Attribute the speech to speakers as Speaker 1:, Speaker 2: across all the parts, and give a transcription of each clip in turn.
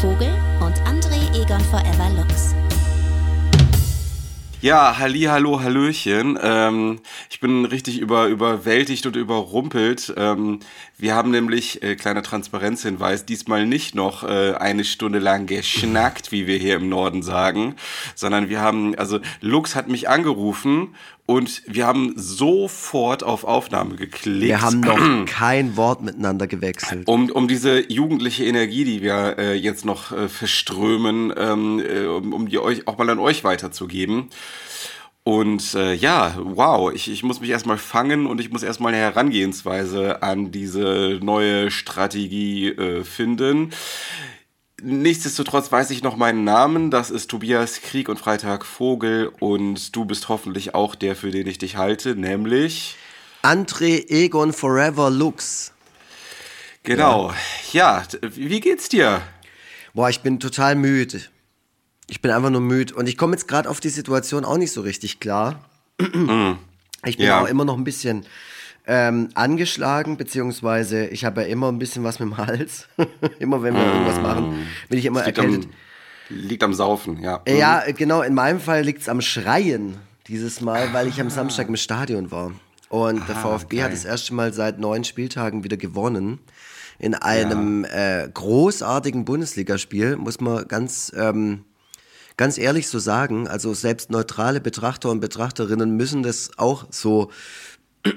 Speaker 1: Vogel und André Egon Forever Lux.
Speaker 2: Ja, halli, hallo, hallöchen. Ähm, ich bin richtig über, überwältigt und überrumpelt. Ähm, wir haben nämlich, äh, kleiner Transparenzhinweis, diesmal nicht noch äh, eine Stunde lang geschnackt, wie wir hier im Norden sagen, sondern wir haben, also Lux hat mich angerufen und wir haben sofort auf Aufnahme geklickt.
Speaker 3: Wir haben noch kein Wort miteinander gewechselt.
Speaker 2: Um, um diese jugendliche Energie, die wir äh, jetzt noch äh, verströmen, ähm, äh, um, um die euch auch mal an euch weiterzugeben. Und äh, ja, wow, ich, ich muss mich erstmal fangen und ich muss erstmal eine Herangehensweise an diese neue Strategie äh, finden. Nichtsdestotrotz weiß ich noch meinen Namen. Das ist Tobias Krieg und Freitag Vogel. Und du bist hoffentlich auch der, für den ich dich halte, nämlich.
Speaker 3: André Egon Forever Lux.
Speaker 2: Genau. Ja, ja wie geht's dir?
Speaker 3: Boah, ich bin total müde. Ich bin einfach nur müde. Und ich komme jetzt gerade auf die Situation auch nicht so richtig klar. Ich bin ja. auch immer noch ein bisschen ähm, angeschlagen, beziehungsweise ich habe ja immer ein bisschen was mit dem Hals. immer wenn wir mm. irgendwas machen, bin ich immer
Speaker 2: liegt
Speaker 3: erkältet.
Speaker 2: Am, liegt am Saufen, ja.
Speaker 3: Äh, ja, genau. In meinem Fall liegt es am Schreien dieses Mal, weil ich am Samstag im Stadion war. Und ah, der VfB okay. hat das erste Mal seit neun Spieltagen wieder gewonnen. In einem ja. äh, großartigen Bundesligaspiel, muss man ganz ähm, ganz ehrlich so sagen, also selbst neutrale Betrachter und Betrachterinnen müssen das auch so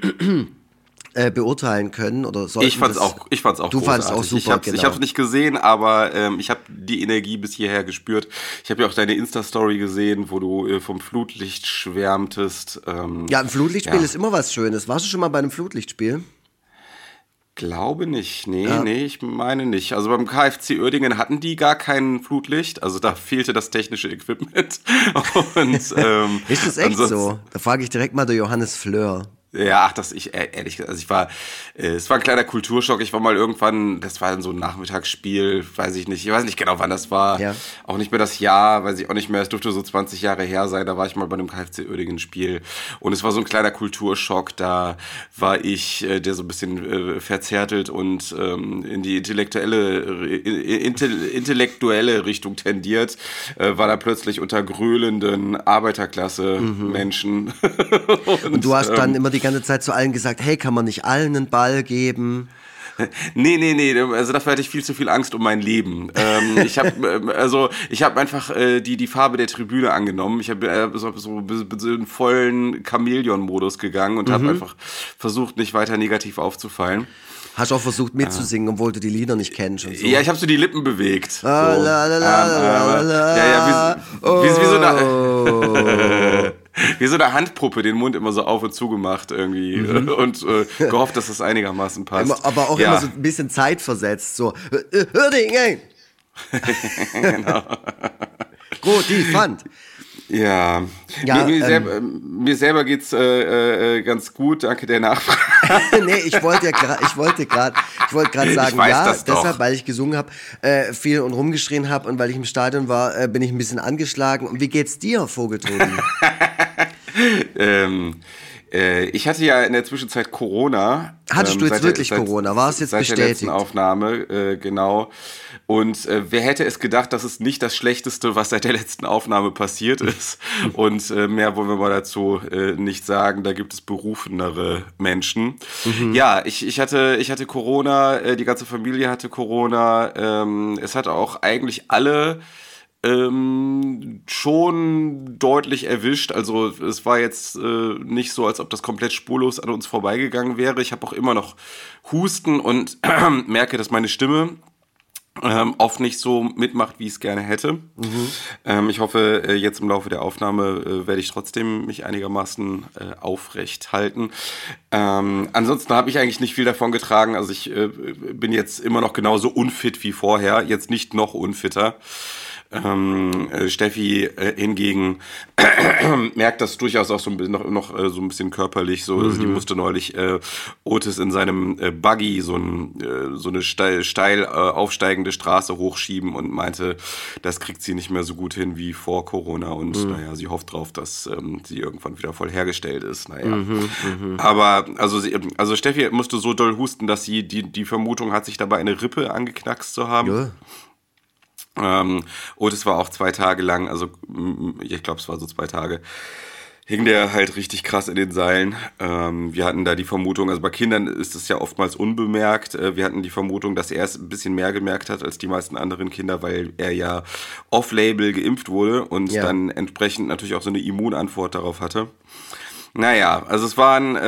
Speaker 3: äh, beurteilen können oder sollten
Speaker 2: ich fand's auch ich fand's auch
Speaker 3: du
Speaker 2: großartig.
Speaker 3: fand's auch super
Speaker 2: ich habe
Speaker 3: genau.
Speaker 2: ich hab's nicht gesehen aber ähm, ich habe die Energie bis hierher gespürt ich habe ja auch deine Insta Story gesehen wo du äh, vom Flutlicht schwärmtest ähm,
Speaker 3: ja ein Flutlichtspiel ja. ist immer was Schönes warst du schon mal bei einem Flutlichtspiel
Speaker 2: glaube nicht. Nee, ja. nee, ich meine nicht. Also beim KFC Uerdingen hatten die gar kein Flutlicht. Also da fehlte das technische Equipment. Und, ähm,
Speaker 3: ist das echt so? Da frage ich direkt mal der Johannes Fleur.
Speaker 2: Ja, ach, das ich äh, ehrlich gesagt, also ich war, äh, es war ein kleiner Kulturschock. Ich war mal irgendwann, das war so ein Nachmittagsspiel, weiß ich nicht, ich weiß nicht genau, wann das war. Ja. Auch nicht mehr das Jahr, weiß ich auch nicht mehr. Es dürfte so 20 Jahre her sein. Da war ich mal bei einem KFC Uerdingen Spiel und es war so ein kleiner Kulturschock. Da war ich, äh, der so ein bisschen äh, verzärtelt und ähm, in die intellektuelle, intellektuelle Richtung tendiert, äh, war da plötzlich unter gröhlenden Arbeiterklasse-Menschen. Mhm.
Speaker 3: und, und, du hast dann ähm, immer die die ganze Zeit zu allen gesagt, hey, kann man nicht allen einen Ball geben?
Speaker 2: Nee, nee, nee, also dafür hatte ich viel zu viel Angst um mein Leben. Ähm, ich habe ähm, also ich habe einfach äh, die die Farbe der Tribüne angenommen. Ich habe äh, so, so, so einen vollen Chamäleon-Modus gegangen und mhm. habe einfach versucht, nicht weiter negativ aufzufallen.
Speaker 3: Hast auch versucht mitzusingen, obwohl du die Lieder nicht kennst und so.
Speaker 2: Ja, ich habe so die Lippen bewegt.
Speaker 3: Ah,
Speaker 2: so.
Speaker 3: la, la, la, ähm, la,
Speaker 2: ja, ja, wie, oh. wie, wie so eine, wie so eine Handpuppe, den Mund immer so auf und zu gemacht irgendwie mhm. und äh, gehofft, dass das einigermaßen passt.
Speaker 3: Aber auch ja. immer so ein bisschen zeitversetzt, so. Hör dich, genau. Gut, die fand.
Speaker 2: Ja, ja mir, mir, ähm, selber, mir selber geht's äh, äh, ganz gut, danke der Nachfrage.
Speaker 3: nee, ich wollte ja grad, ich wollte gerade ich wollte gerade sagen, ja, deshalb, weil ich gesungen habe, äh, viel und rumgeschrien habe und weil ich im Stadion war, äh, bin ich ein bisschen angeschlagen. Und wie geht's dir, Vogeltobi?
Speaker 2: ähm, äh, ich hatte ja in der Zwischenzeit Corona.
Speaker 3: Hattest ähm, du jetzt wirklich seit, Corona? War es jetzt
Speaker 2: seit
Speaker 3: bestätigt?
Speaker 2: Der letzten Aufnahme, äh, genau. Und äh, wer hätte es gedacht, dass es nicht das Schlechteste, was seit der letzten Aufnahme passiert ist. Und äh, mehr wollen wir mal dazu äh, nicht sagen. Da gibt es berufenere Menschen. Mhm. Ja, ich, ich, hatte, ich hatte Corona, äh, die ganze Familie hatte Corona. Ähm, es hatte auch eigentlich alle ähm, schon deutlich erwischt. Also es war jetzt äh, nicht so, als ob das komplett spurlos an uns vorbeigegangen wäre. Ich habe auch immer noch Husten und merke, dass meine Stimme ähm, oft nicht so mitmacht, wie ich es gerne hätte. Mhm. Ähm, ich hoffe, äh, jetzt im Laufe der Aufnahme äh, werde ich trotzdem mich einigermaßen äh, aufrecht halten. Ähm, ansonsten habe ich eigentlich nicht viel davon getragen. Also ich äh, bin jetzt immer noch genauso unfit wie vorher, jetzt nicht noch unfitter. Ähm, äh, Steffi äh, hingegen merkt das durchaus auch so ein bisschen noch, noch äh, so ein bisschen körperlich. So, mhm. also die mhm. musste neulich äh, Otis in seinem äh, Buggy so, ein, äh, so eine steil, steil aufsteigende Straße hochschieben und meinte, das kriegt sie nicht mehr so gut hin wie vor Corona. Und mhm. naja, sie hofft drauf, dass ähm, sie irgendwann wieder voll hergestellt ist. Naja. Mhm, mh. Aber also, sie, also Steffi musste so doll husten, dass sie die, die Vermutung hat, sich dabei eine Rippe angeknackst zu haben. Ja. Ähm, und es war auch zwei Tage lang, also ich glaube, es war so zwei Tage, hing der halt richtig krass in den Seilen. Ähm, wir hatten da die Vermutung, also bei Kindern ist es ja oftmals unbemerkt. Äh, wir hatten die Vermutung, dass er es ein bisschen mehr gemerkt hat als die meisten anderen Kinder, weil er ja off-label geimpft wurde und ja. dann entsprechend natürlich auch so eine Immunantwort darauf hatte. Naja, also es waren, äh,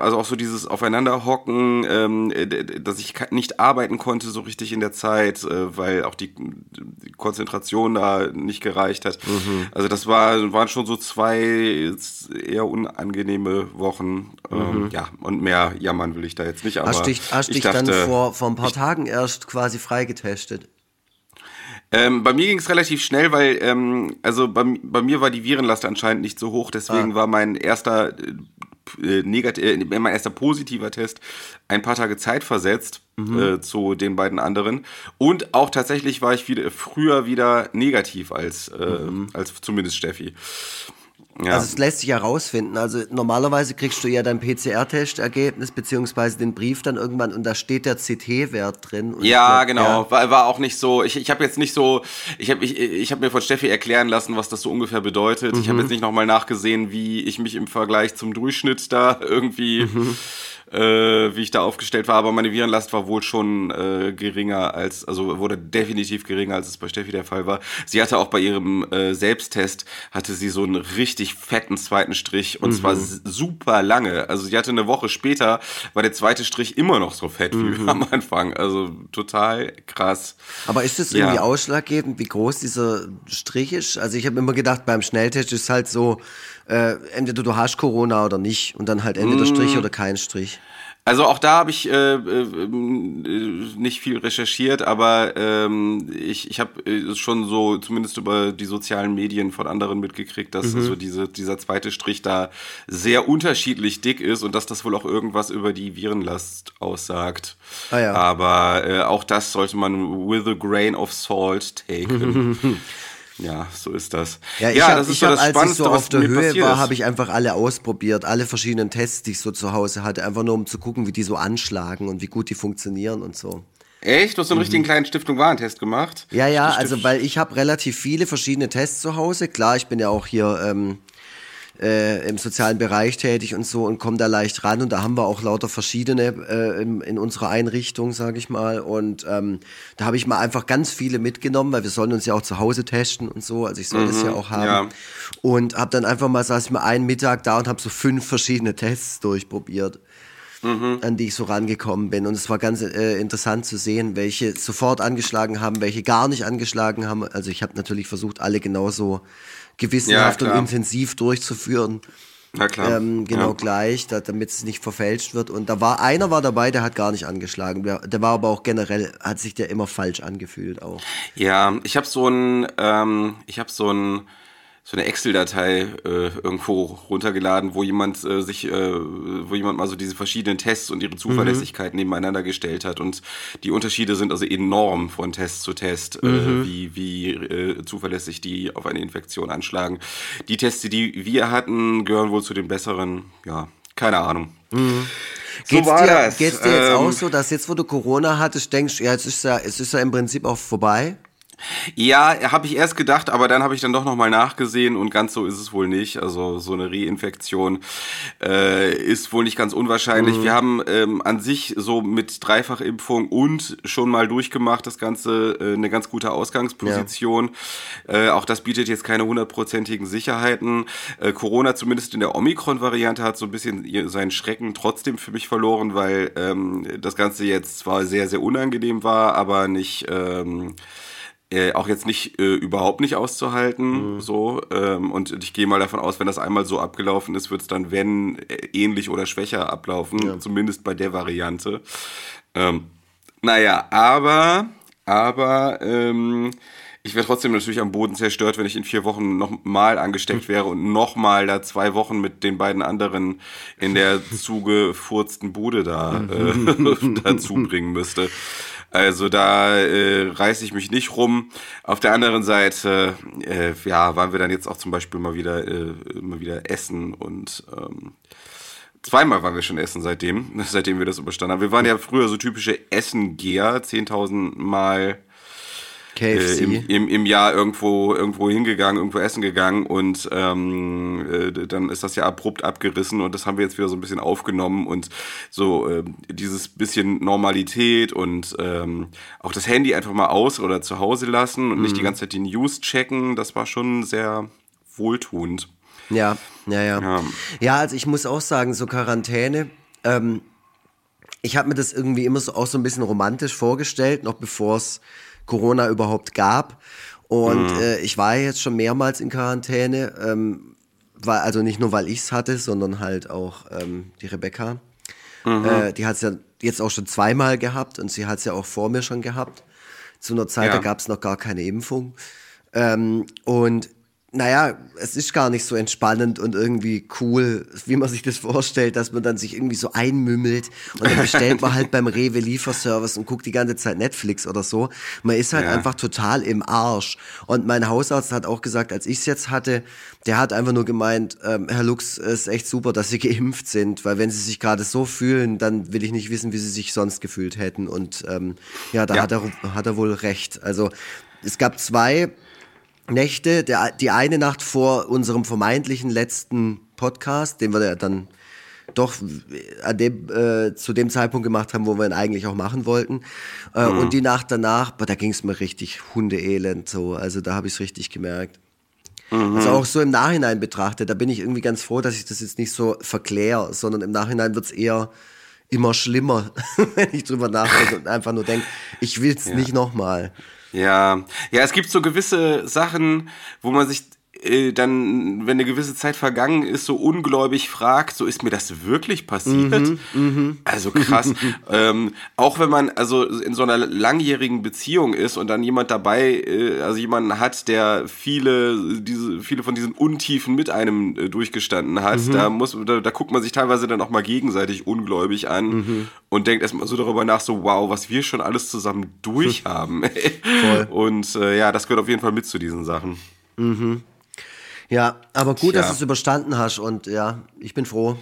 Speaker 2: also auch so dieses Aufeinanderhocken, ähm, dass ich nicht arbeiten konnte so richtig in der Zeit, äh, weil auch die, die, Konzentration da nicht gereicht hat. Mhm. Also das war, waren schon so zwei eher unangenehme Wochen. Ähm, mhm. Ja, und mehr jammern will ich da jetzt nicht. Aber
Speaker 3: hast dich, hast dich dachte, dann vor, vor ein paar Tagen erst quasi freigetestet?
Speaker 2: Ähm, bei mir ging es relativ schnell, weil ähm, also bei, bei, mir war die Virenlast anscheinend nicht so hoch, deswegen ah. war mein erster äh, äh äh, mein erster positiver Test ein paar Tage Zeit versetzt mhm. äh, zu den beiden anderen und auch tatsächlich war ich wieder früher wieder negativ als äh, mhm. als zumindest Steffi.
Speaker 3: Ja. Also es lässt sich herausfinden. Also normalerweise kriegst du ja dein PCR-Testergebnis beziehungsweise den Brief dann irgendwann und da steht der CT-Wert drin.
Speaker 2: ja, glaub, genau. Ja. War, war auch nicht so. Ich, ich habe jetzt nicht so. Ich habe ich, ich hab mir von Steffi erklären lassen, was das so ungefähr bedeutet. Mhm. Ich habe jetzt nicht nochmal nachgesehen, wie ich mich im Vergleich zum Durchschnitt da irgendwie. Mhm äh, wie ich da aufgestellt war, aber meine Virenlast war wohl schon äh, geringer als, also wurde definitiv geringer, als es bei Steffi der Fall war. Sie hatte auch bei ihrem äh, Selbsttest, hatte sie so einen richtig fetten zweiten Strich und mhm. zwar super lange. Also sie hatte eine Woche später, war der zweite Strich immer noch so fett mhm. wie am Anfang. Also total krass.
Speaker 3: Aber ist es irgendwie ja. ausschlaggebend, wie groß dieser Strich ist? Also ich habe immer gedacht, beim Schnelltest ist halt so, äh, entweder du hast Corona oder nicht und dann halt entweder Strich mm. oder kein Strich.
Speaker 2: Also auch da habe ich äh, äh, nicht viel recherchiert, aber ähm, ich, ich habe äh, schon so zumindest über die sozialen Medien von anderen mitgekriegt, dass mhm. so diese, dieser zweite Strich da sehr unterschiedlich dick ist und dass das wohl auch irgendwas über die Virenlast aussagt. Ah, ja. Aber äh, auch das sollte man with a grain of salt taken. Ja, so ist das.
Speaker 3: Ja, ich ja hab, das ist so hab, das Spannendste, als ich so auf der Höhe war, habe ich einfach alle ausprobiert, alle verschiedenen Tests, die ich so zu Hause hatte, einfach nur um zu gucken, wie die so anschlagen und wie gut die funktionieren und so.
Speaker 2: Echt? Du hast so einen mhm. richtigen kleinen Stiftung-Warentest gemacht?
Speaker 3: Ja, ja, also weil ich habe relativ viele verschiedene Tests zu Hause. Klar, ich bin ja auch hier ähm, äh, im sozialen Bereich tätig und so und komme da leicht ran. Und da haben wir auch lauter verschiedene äh, in, in unserer Einrichtung, sage ich mal. Und ähm, da habe ich mal einfach ganz viele mitgenommen, weil wir sollen uns ja auch zu Hause testen und so. Also ich soll mhm, das ja auch haben. Ja. Und habe dann einfach mal, saß ich mal einen Mittag da und habe so fünf verschiedene Tests durchprobiert. Mhm. an die ich so rangekommen bin. Und es war ganz äh, interessant zu sehen, welche sofort angeschlagen haben, welche gar nicht angeschlagen haben. Also ich habe natürlich versucht, alle genauso gewissenhaft ja, und intensiv durchzuführen.
Speaker 2: Na klar.
Speaker 3: Ähm, genau ja. gleich, da, damit es nicht verfälscht wird. Und da war einer war dabei, der hat gar nicht angeschlagen. Der, der war aber auch generell, hat sich der immer falsch angefühlt auch.
Speaker 2: Ja, ich habe so ein, ähm, ich habe so ein so eine Excel-Datei äh, irgendwo runtergeladen, wo jemand äh, sich, äh, wo jemand mal so diese verschiedenen Tests und ihre Zuverlässigkeit mhm. nebeneinander gestellt hat. Und die Unterschiede sind also enorm von Test zu Test, äh, mhm. wie, wie äh, zuverlässig die auf eine Infektion anschlagen. Die Tests, die wir hatten, gehören wohl zu den besseren, ja, keine Ahnung. Mhm.
Speaker 3: So geht's dir, das. Geht's dir jetzt ähm, auch so, dass jetzt, wo du Corona hattest, denkst, ja, es ist ja, es ist ja im Prinzip auch vorbei?
Speaker 2: Ja, habe ich erst gedacht, aber dann habe ich dann doch nochmal nachgesehen und ganz so ist es wohl nicht. Also so eine Reinfektion äh, ist wohl nicht ganz unwahrscheinlich. Mhm. Wir haben ähm, an sich so mit Dreifachimpfung und schon mal durchgemacht das Ganze äh, eine ganz gute Ausgangsposition. Ja. Äh, auch das bietet jetzt keine hundertprozentigen Sicherheiten. Äh, Corona zumindest in der Omikron-Variante hat so ein bisschen seinen Schrecken trotzdem für mich verloren, weil ähm, das Ganze jetzt zwar sehr, sehr unangenehm war, aber nicht... Ähm, äh, auch jetzt nicht äh, überhaupt nicht auszuhalten. Mhm. So, ähm, und ich gehe mal davon aus, wenn das einmal so abgelaufen ist, wird es dann, wenn, äh, ähnlich oder schwächer ablaufen, ja. zumindest bei der Variante. Ähm, naja, aber, aber, ähm, ich wäre trotzdem natürlich am Boden zerstört, wenn ich in vier Wochen nochmal angesteckt wäre und nochmal da zwei Wochen mit den beiden anderen in der zugefurzten Bude da äh, dazu bringen müsste. Also da äh, reiße ich mich nicht rum. Auf der anderen Seite, äh, ja, waren wir dann jetzt auch zum Beispiel mal wieder, äh, mal wieder essen und ähm, zweimal waren wir schon essen seitdem, seitdem wir das überstanden haben. Wir waren ja früher so typische Essengeher, 10.000 Mal. Äh, im, im, im Jahr irgendwo irgendwo hingegangen, irgendwo essen gegangen und ähm, äh, dann ist das ja abrupt abgerissen und das haben wir jetzt wieder so ein bisschen aufgenommen und so äh, dieses bisschen Normalität und ähm, auch das Handy einfach mal aus oder zu Hause lassen und nicht die ganze Zeit die News checken, das war schon sehr wohltuend.
Speaker 3: Ja, ja, ja.
Speaker 2: Ja.
Speaker 3: Ja, also ich muss auch sagen, so Quarantäne, ähm, ich habe mir das irgendwie immer so auch so ein bisschen romantisch vorgestellt, noch bevor es Corona überhaupt gab. Und äh, ich war jetzt schon mehrmals in Quarantäne, ähm, weil, also nicht nur, weil ich es hatte, sondern halt auch ähm, die Rebecca. Äh, die hat es ja jetzt auch schon zweimal gehabt und sie hat es ja auch vor mir schon gehabt. Zu einer Zeit,
Speaker 2: Ja.
Speaker 3: da gab es noch gar keine Impfung. Ähm, und naja, es ist gar nicht so entspannend und irgendwie cool, wie man sich das vorstellt, dass man dann sich irgendwie so einmümmelt und dann bestellt man halt beim Rewe Lieferservice und guckt die ganze Zeit Netflix oder so. Man ist halt
Speaker 2: Ja.
Speaker 3: einfach total im Arsch. Und mein Hausarzt hat auch gesagt, als ich es jetzt hatte, der hat einfach nur gemeint, ähm, Herr Lux, es ist echt super, dass Sie geimpft sind, weil wenn Sie sich gerade so fühlen, dann will ich nicht wissen, wie Sie sich sonst gefühlt hätten. Und ähm, ja, da
Speaker 2: Ja.
Speaker 3: Hat, er, hat er wohl recht. Also es gab zwei Nächte. Der, die eine Nacht vor unserem vermeintlichen letzten Podcast, den wir ja dann doch an dem, äh, zu dem Zeitpunkt gemacht haben, wo wir ihn eigentlich auch machen wollten. Äh, Und die Nacht danach, boah, da ging es mir richtig hundeelend so. Also da habe ich es richtig gemerkt. Also auch so im Nachhinein betrachtet, da bin ich irgendwie ganz froh, dass ich das jetzt nicht so verkläre, sondern im Nachhinein wird es eher immer schlimmer, wenn ich drüber nachdenke und einfach nur denke, ich will es nicht nochmal.
Speaker 2: Ja, ja, es gibt so gewisse Sachen, wo man sich äh, dann, wenn eine gewisse Zeit vergangen ist, so ungläubig fragt, so ist mir das wirklich passiert? also krass. ähm, auch wenn man also in so einer langjährigen Beziehung ist und dann jemand dabei, äh, also jemanden hat, der viele, diese, viele von diesen Untiefen mit einem äh, durchgestanden hat, da muss, da, da guckt man sich teilweise dann auch mal gegenseitig ungläubig an und denkt erstmal so darüber nach, so wow, was wir schon alles zusammen durchhaben. Und äh, ja, das gehört auf jeden Fall mit zu diesen Sachen.
Speaker 3: Ja, aber gut, dass
Speaker 2: Tja.
Speaker 3: du es überstanden hast und ja, ich bin froh,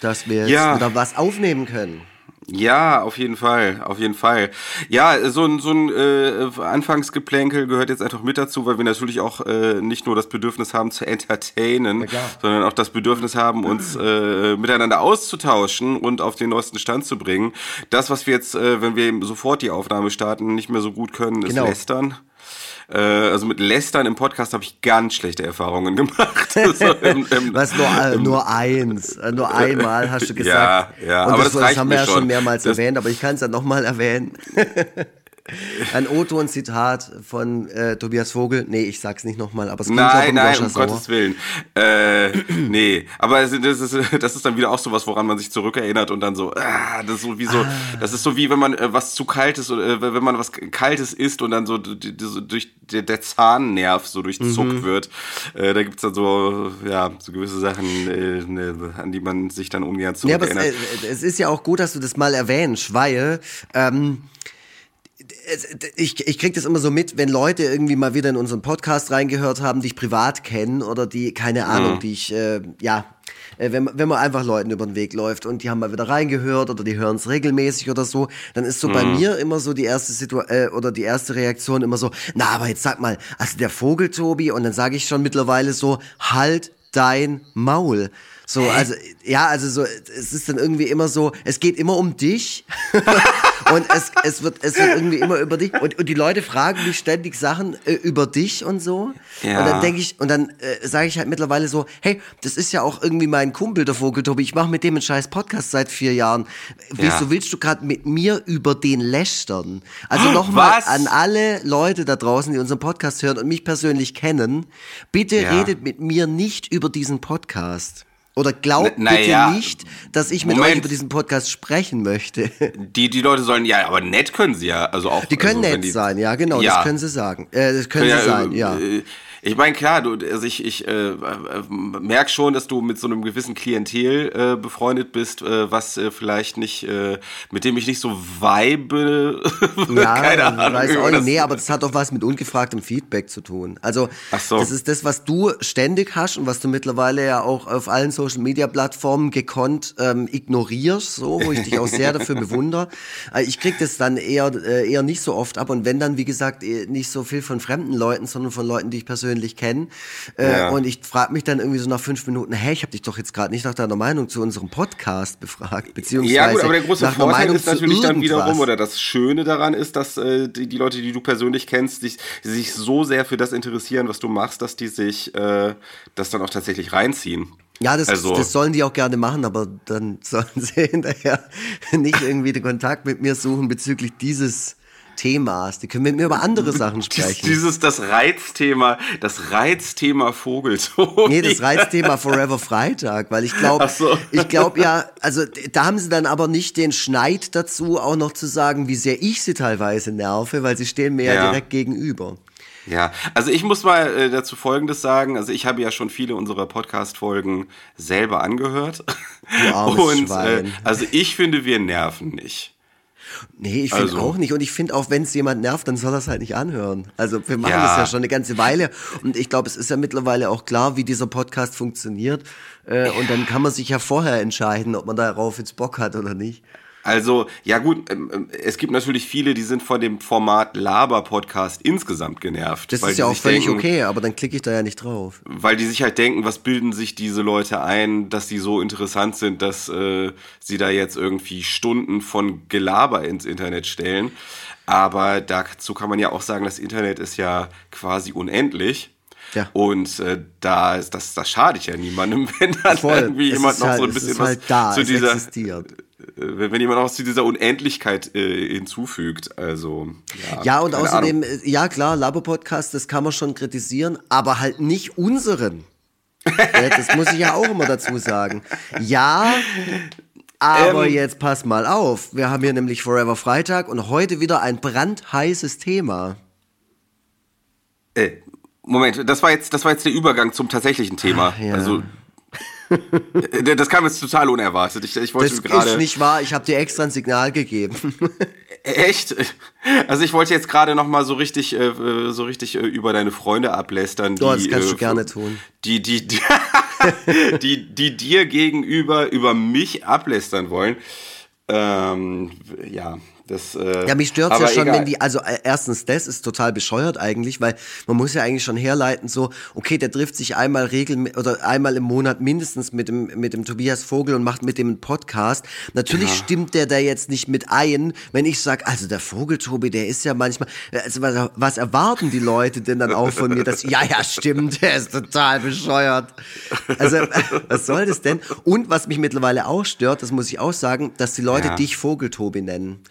Speaker 3: dass wir jetzt
Speaker 2: Ja.
Speaker 3: wieder was aufnehmen können.
Speaker 2: Ja, auf jeden Fall, auf jeden Fall. Ja, so ein, so ein äh, Anfangsgeplänkel gehört jetzt einfach mit dazu, weil wir natürlich auch äh, nicht nur das Bedürfnis haben zu entertainen,
Speaker 3: klar.
Speaker 2: sondern auch das Bedürfnis haben, uns äh, miteinander auszutauschen und auf den neuesten Stand zu bringen. Das, was wir jetzt, äh, wenn wir eben sofort die Aufnahme starten, nicht mehr so gut können, ist
Speaker 3: Genau.
Speaker 2: lästern. Äh, also mit Lästern im Podcast habe ich ganz schlechte Erfahrungen gemacht. so im, im,
Speaker 3: Was nur, äh, nur eins, äh, nur einmal hast du gesagt.
Speaker 2: Ja, ja,
Speaker 3: und
Speaker 2: aber
Speaker 3: das,
Speaker 2: das
Speaker 3: das haben wir ja schon
Speaker 2: schon.
Speaker 3: mehrmals
Speaker 2: Das-
Speaker 3: erwähnt, aber ich kann es ja nochmal erwähnen. Ein O-Ton-Zitat von äh, Tobias Vogel. Nee, ich sag's nicht nochmal, aber es kommt auch
Speaker 2: Nein,
Speaker 3: von
Speaker 2: nein,
Speaker 3: Joscha
Speaker 2: um
Speaker 3: Sauer.
Speaker 2: Gottes Willen. Äh, nee, aber das ist, das ist dann wieder auch so was, woran man sich zurückerinnert und dann so, ah, das ist so wie so, das ist so wie wenn man äh, was zu kaltes, oder äh, wenn man was kaltes isst und dann so, durch der, der Zahnnerv so durchzuckt
Speaker 3: Mhm.
Speaker 2: wird. Äh, da gibt's dann so, ja, so gewisse Sachen, äh, ne, an die man sich dann ungern
Speaker 3: Ja, aber es,
Speaker 2: zurückerinnert.
Speaker 3: äh, es ist ja auch gut, dass du das mal erwähnst, weil ähm, ich, ich krieg das immer so mit, wenn Leute irgendwie mal wieder in unseren Podcast reingehört haben, die ich privat kennen oder die, keine Ahnung, die ich, äh, ja, äh, wenn, man- wenn man einfach Leuten über den Weg läuft und die haben mal wieder reingehört oder die hören es regelmäßig oder so, dann ist so bei mir immer so die erste Situation äh, oder die erste Reaktion immer so, na, aber jetzt sag mal, also der Vogel, Tobi, und dann sage ich schon mittlerweile so, halt dein Maul. So, also, ja, also so, es ist dann irgendwie immer so, es geht immer um dich. und es, es, wird, es wird irgendwie immer über dich. Und, und die Leute fragen mich ständig Sachen äh, über dich und so.
Speaker 2: Ja.
Speaker 3: Und dann denke ich, und dann äh, sage ich halt mittlerweile so, hey, das ist ja auch irgendwie mein Kumpel, der Vogel Tobi. Ich mache mit dem einen scheiß Podcast seit vier Jahren. Wieso
Speaker 2: Ja.
Speaker 3: willst du gerade mit mir über den lästern? Also nochmal an alle Leute da draußen, die unseren Podcast hören und mich persönlich kennen, bitte
Speaker 2: Ja.
Speaker 3: redet mit mir nicht über diesen Podcast. Oder glaubt
Speaker 2: Na- na
Speaker 3: bitte
Speaker 2: ja.
Speaker 3: nicht, dass ich mit
Speaker 2: Moment.
Speaker 3: euch über diesen Podcast sprechen möchte.
Speaker 2: Die, die Leute sollen, ja, aber nett können sie ja. Also auch,
Speaker 3: Die können
Speaker 2: also,
Speaker 3: nett
Speaker 2: die-
Speaker 3: sein, ja, genau,
Speaker 2: Ja.
Speaker 3: das können sie sagen. Äh, das können
Speaker 2: Ja,
Speaker 3: sie sein,
Speaker 2: äh,
Speaker 3: ja.
Speaker 2: äh, Ich meine, klar, du, also ich, ich äh, äh, merke schon, dass du mit so einem gewissen Klientel äh, befreundet bist, äh, was äh, vielleicht nicht, äh, mit dem ich nicht so vibe.
Speaker 3: Ja, Keine Ahnung. Weiß auch nicht. Nee, aber das hat doch was mit ungefragtem Feedback zu tun. Also, so. das ist das, was du ständig hast und was du mittlerweile ja auch auf allen Social Media Plattformen gekonnt ähm, ignorierst, so, wo ich dich auch sehr dafür bewundere. Also ich krieg das dann eher, äh, eher nicht so oft ab und wenn dann, wie gesagt, eh, nicht so viel von fremden Leuten, sondern von Leuten, die ich persönlich kenne. Äh, ja. Und ich frage mich dann irgendwie so nach fünf Minuten, hey, ich habe dich doch jetzt gerade nicht nach deiner Meinung zu unserem Podcast befragt, beziehungsweise
Speaker 2: Ja gut, aber der große Vorteil ist natürlich dann wiederum, oder das Schöne daran ist, dass äh, die, die, Leute, die du persönlich kennst, dich, sich so sehr für das interessieren, was du machst, dass die sich äh, das dann auch tatsächlich reinziehen.
Speaker 3: Ja, das, also, das sollen die auch gerne machen, aber dann sollen sie hinterher nicht irgendwie den Kontakt mit mir suchen bezüglich dieses Themas. Die können mit mir über andere Sachen sprechen.
Speaker 2: Dieses, das Reizthema, das Reizthema Vogeltobi.
Speaker 3: Nee, das Reizthema Forever Freitag, weil ich glaube, so. ich glaube ja, also da haben sie dann aber nicht den Schneid dazu, auch noch zu sagen, wie sehr ich sie teilweise nerve, weil sie stehen mir ja, ja direkt gegenüber.
Speaker 2: Ja, also ich muss mal äh, dazu Folgendes sagen. Also ich habe ja schon viele unserer Podcast-Folgen selber angehört. Du armes Und Schwein. Äh, also ich finde, wir nerven nicht.
Speaker 3: Nee, ich finde also. auch nicht. Und ich finde auch, wenn es jemand nervt, dann soll er es halt nicht anhören. Also wir machen ja. das ja schon eine ganze Weile. Und ich glaube, es ist ja mittlerweile auch klar, wie dieser Podcast funktioniert. Äh, und dann kann man sich ja vorher entscheiden, ob man darauf jetzt Bock hat oder nicht.
Speaker 2: Also, ja gut, ähm, ähm, es gibt natürlich viele, die sind von dem Format Laber-Podcast insgesamt genervt.
Speaker 3: Das ist ja auch völlig denken, okay, aber dann klicke ich da ja nicht drauf.
Speaker 2: Weil die sich halt denken, was bilden sich diese Leute ein, dass die so interessant sind, dass äh, sie da jetzt irgendwie Stunden von Gelaber ins Internet stellen. Aber dazu kann man ja auch sagen, das Internet ist ja quasi unendlich. Ja. Und äh, da ist das, das schadet ja niemandem, wenn dann Voll. irgendwie jemand noch halt, so ein bisschen was halt da, zu dieser existiert wenn jemand auch zu dieser Unendlichkeit äh, hinzufügt. Also
Speaker 3: ja, ja und außerdem, Ahnung. Äh, ja klar, Labo-Podcast, das kann man schon kritisieren, aber halt nicht unseren. ja, das muss ich ja auch immer dazu sagen. Ja, aber ähm, jetzt pass mal auf. Wir haben hier nämlich Forever Freitag und heute wieder ein brandheißes Thema.
Speaker 2: Äh, Moment, das war jetzt, das war jetzt der Übergang zum tatsächlichen Thema. Ja. Also äh, das kam jetzt total unerwartet. Ich, ich wollte
Speaker 3: das
Speaker 2: gerade.
Speaker 3: ist nicht wahr. Ich habe dir extra ein Signal gegeben.
Speaker 2: Echt? Also ich wollte jetzt gerade noch mal so richtig, äh, so richtig äh, über deine Freunde ablästern.
Speaker 3: Die, das kannst du gerne tun.
Speaker 2: Die, die, die, die, die dir gegenüber über mich ablästern wollen. Ähm, ja, das, äh,
Speaker 3: ja, mich stört ja schon, egal. wenn die, also äh, erstens, das ist total bescheuert eigentlich, weil man muss ja eigentlich schon herleiten, so, okay, der trifft sich einmal regel oder einmal im Monat mindestens mit dem, mit dem Tobias Vogel und macht mit dem einen Podcast. Natürlich ja. stimmt der da jetzt nicht mit ein, wenn ich sage, also der Vogel, Tobi, der ist ja manchmal, also was, was erwarten die Leute denn dann auch von mir, dass, ja, ja, stimmt, der ist total bescheuert. Also, was soll das denn? Und was mich mittlerweile auch stört, das muss ich auch sagen, dass die Leute ja. dich Vogel, Tobi nennen.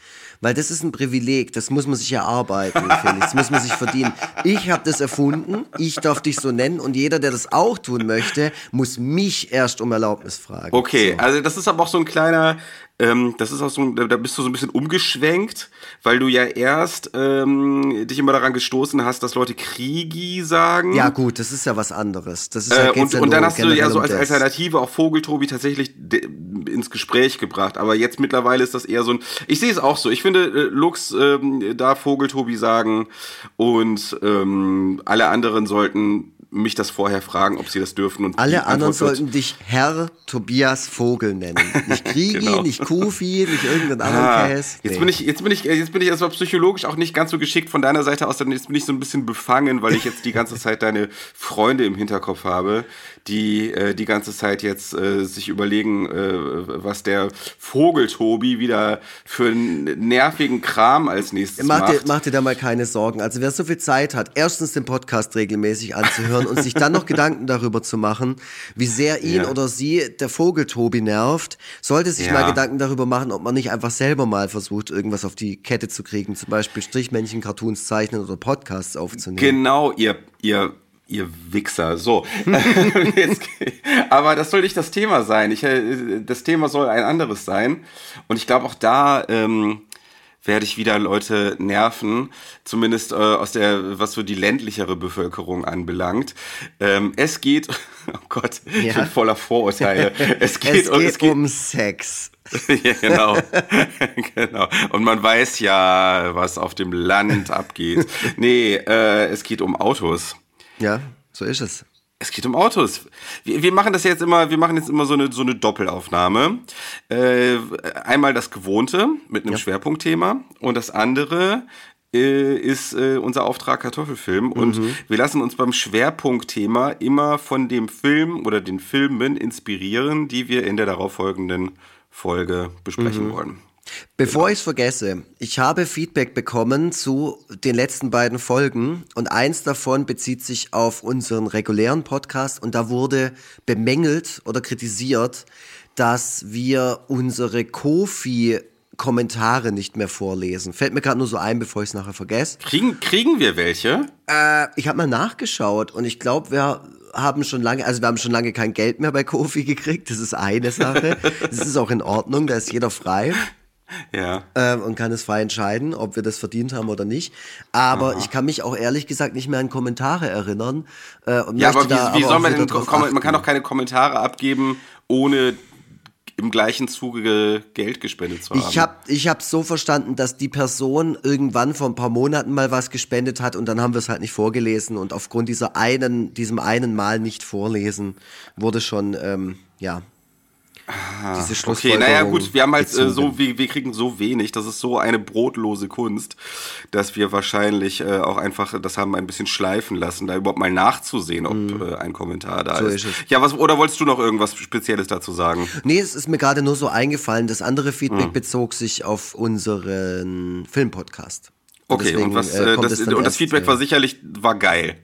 Speaker 3: Weil das ist ein Privileg, das muss man sich erarbeiten, Felix. Das muss man sich verdienen. Ich habe das erfunden, ich darf dich so nennen und jeder, der das auch tun möchte, muss mich erst um Erlaubnis fragen.
Speaker 2: Okay, so. also das ist aber auch so ein kleiner ähm, das ist auch so, da bist du so ein bisschen umgeschwenkt, weil du ja erst ähm, dich immer daran gestoßen hast, dass Leute Kriegi sagen.
Speaker 3: Ja gut, das ist ja was anderes. Das ist
Speaker 2: ja, äh, und, und dann hast du ja so als Alternative auch Vogeltobi tatsächlich ins Gespräch gebracht. Aber jetzt mittlerweile ist das eher so ein. Ich sehe es auch so. Ich finde, äh, Lux ähm, darf Vogeltobi sagen und ähm, alle anderen sollten mich das vorher fragen, ob sie das dürfen. Und
Speaker 3: Alle anderen sollten dich Herr Tobias Vogel nennen. Nicht Kriegi, genau. nicht Kufi, nicht irgendein anderer ah,
Speaker 2: Käse. Jetzt nee. bin ich, jetzt bin ich, jetzt bin ich erstmal psychologisch auch nicht ganz so geschickt von deiner Seite aus, dann jetzt bin ich so ein bisschen befangen, weil ich jetzt die ganze Zeit deine Freunde im Hinterkopf habe, die äh, die ganze Zeit jetzt äh, sich überlegen, äh, was der Vogeltobi wieder für einen nervigen Kram als nächstes
Speaker 3: mach
Speaker 2: macht.
Speaker 3: Dir, mach dir da mal keine Sorgen. Also wer so viel Zeit hat, erstens den Podcast regelmäßig anzuhören, anzuhören und sich dann noch Gedanken darüber zu machen, wie sehr ihn ja. oder sie der Vogel Tobi nervt, sollte sich ja. mal Gedanken darüber machen, ob man nicht einfach selber mal versucht, irgendwas auf die Kette zu kriegen, zum Beispiel Strichmännchen, Cartoons zeichnen oder Podcasts aufzunehmen.
Speaker 2: Genau, ihr, ihr Ihr Wichser. So. aber das soll nicht das Thema sein. Ich, äh, das Thema soll ein anderes sein. Und ich glaube auch da, ähm, werde ich wieder Leute nerven, zumindest äh, aus der, was so die ländlichere Bevölkerung anbelangt. Ähm, es geht, oh Gott, ja. ich bin voller Vorurteile.
Speaker 3: Es geht, es geht, es geht um Sex.
Speaker 2: ja, genau. genau. Und man weiß ja, was auf dem Land abgeht. Nee, äh, es geht um Autos.
Speaker 3: Ja, so ist es.
Speaker 2: Es geht um Autos. Wir, wir, machen das jetzt immer, wir machen jetzt immer so eine, so eine Doppelaufnahme. Äh, einmal das Gewohnte mit einem ja. Schwerpunktthema und das andere äh, ist äh, unser Auftrag Kartoffelfilm. Und mhm. wir lassen uns beim Schwerpunktthema immer von dem Film oder den Filmen inspirieren, die wir in der darauffolgenden Folge besprechen mhm. wollen.
Speaker 3: Bevor genau. ich es vergesse, ich habe Feedback bekommen zu den letzten beiden Folgen und eins davon bezieht sich auf unseren regulären Podcast und da wurde bemängelt oder kritisiert, dass wir unsere Kofi Kommentare nicht mehr vorlesen. Fällt mir gerade nur so ein, bevor ich es nachher vergesse.
Speaker 2: Kriegen, kriegen wir welche?
Speaker 3: Äh, ich habe mal nachgeschaut und ich glaube, wir haben schon lange, also wir haben schon lange kein Geld mehr bei Kofi gekriegt. Das ist eine Sache. das ist auch in Ordnung, da ist jeder frei.
Speaker 2: Ja.
Speaker 3: Ähm, und kann es frei entscheiden, ob wir das verdient haben oder nicht. Aber Aha. ich kann mich auch ehrlich gesagt nicht mehr an Kommentare erinnern.
Speaker 2: Äh, ja, aber wie, wie soll man denn, man kann doch keine Kommentare abgeben, ohne im gleichen Zuge Geld gespendet zu haben.
Speaker 3: Ich habe ich hab so verstanden, dass die Person irgendwann vor ein paar Monaten mal was gespendet hat und dann haben wir es halt nicht vorgelesen und aufgrund dieser einen, diesem einen Mal nicht vorlesen wurde schon, ähm, ja,
Speaker 2: Ah, diese Okay, naja gut, wir haben halt äh, so, wir, wir kriegen so wenig, das ist so eine brotlose Kunst, dass wir wahrscheinlich äh, auch einfach das haben ein bisschen schleifen lassen, da überhaupt mal nachzusehen, ob mm. äh, ein Kommentar da so ist. ist ja, was, oder wolltest du noch irgendwas Spezielles dazu sagen?
Speaker 3: Nee, es ist mir gerade nur so eingefallen, das andere Feedback mm. bezog sich auf unseren Filmpodcast.
Speaker 2: Und okay, deswegen, und, was, äh, das, und das Feedback war sicherlich, war geil.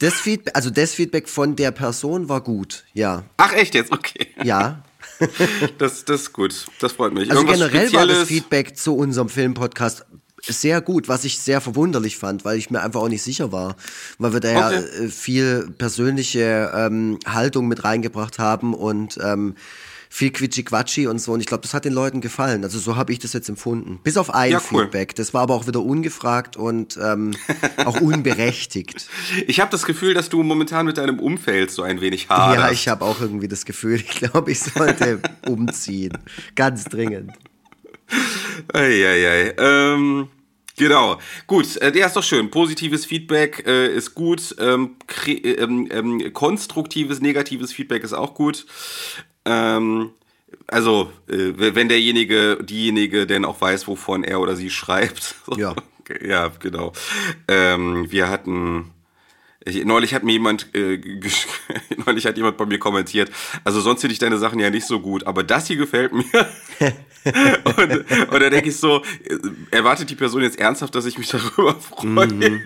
Speaker 3: Das Feedback, also das Feedback von der Person war gut, ja.
Speaker 2: Ach echt jetzt, okay.
Speaker 3: Ja,
Speaker 2: das, das ist gut. Das freut mich.
Speaker 3: Also Irgendwas generell Spezielles? war das Feedback zu unserem Filmpodcast sehr gut, was ich sehr verwunderlich fand, weil ich mir einfach auch nicht sicher war, weil wir da ja okay. Äh, viel persönliche ähm, Haltung mit reingebracht haben und ähm, viel Quitschi-Quatschi und so. Und ich glaube, das hat den Leuten gefallen. Also so habe ich das jetzt empfunden. Bis auf ein ja, cool. Feedback. Das war aber auch wieder ungefragt und ähm, auch unberechtigt.
Speaker 2: Ich habe das Gefühl, dass du momentan mit deinem Umfeld so ein wenig haderst.
Speaker 3: Ja, ich habe auch irgendwie das Gefühl, ich glaube, ich sollte umziehen. Ganz dringend.
Speaker 2: Eieiei. Ähm, genau. Gut, äh, ja, ist doch schön. Positives Feedback äh, ist gut. Ähm, ähm, ähm, konstruktives, negatives Feedback ist auch gut. Ähm, also, äh, wenn derjenige, diejenige denn auch weiß, wovon er oder sie schreibt.
Speaker 3: Ja.
Speaker 2: ja, genau. Ähm, wir hatten. Ich, neulich hat mir jemand äh, neulich hat jemand bei mir kommentiert, also sonst finde ich deine Sachen ja nicht so gut, aber das hier gefällt mir. und, und da denke ich so, äh, erwartet die Person jetzt ernsthaft, dass ich mich darüber freue? Mhm.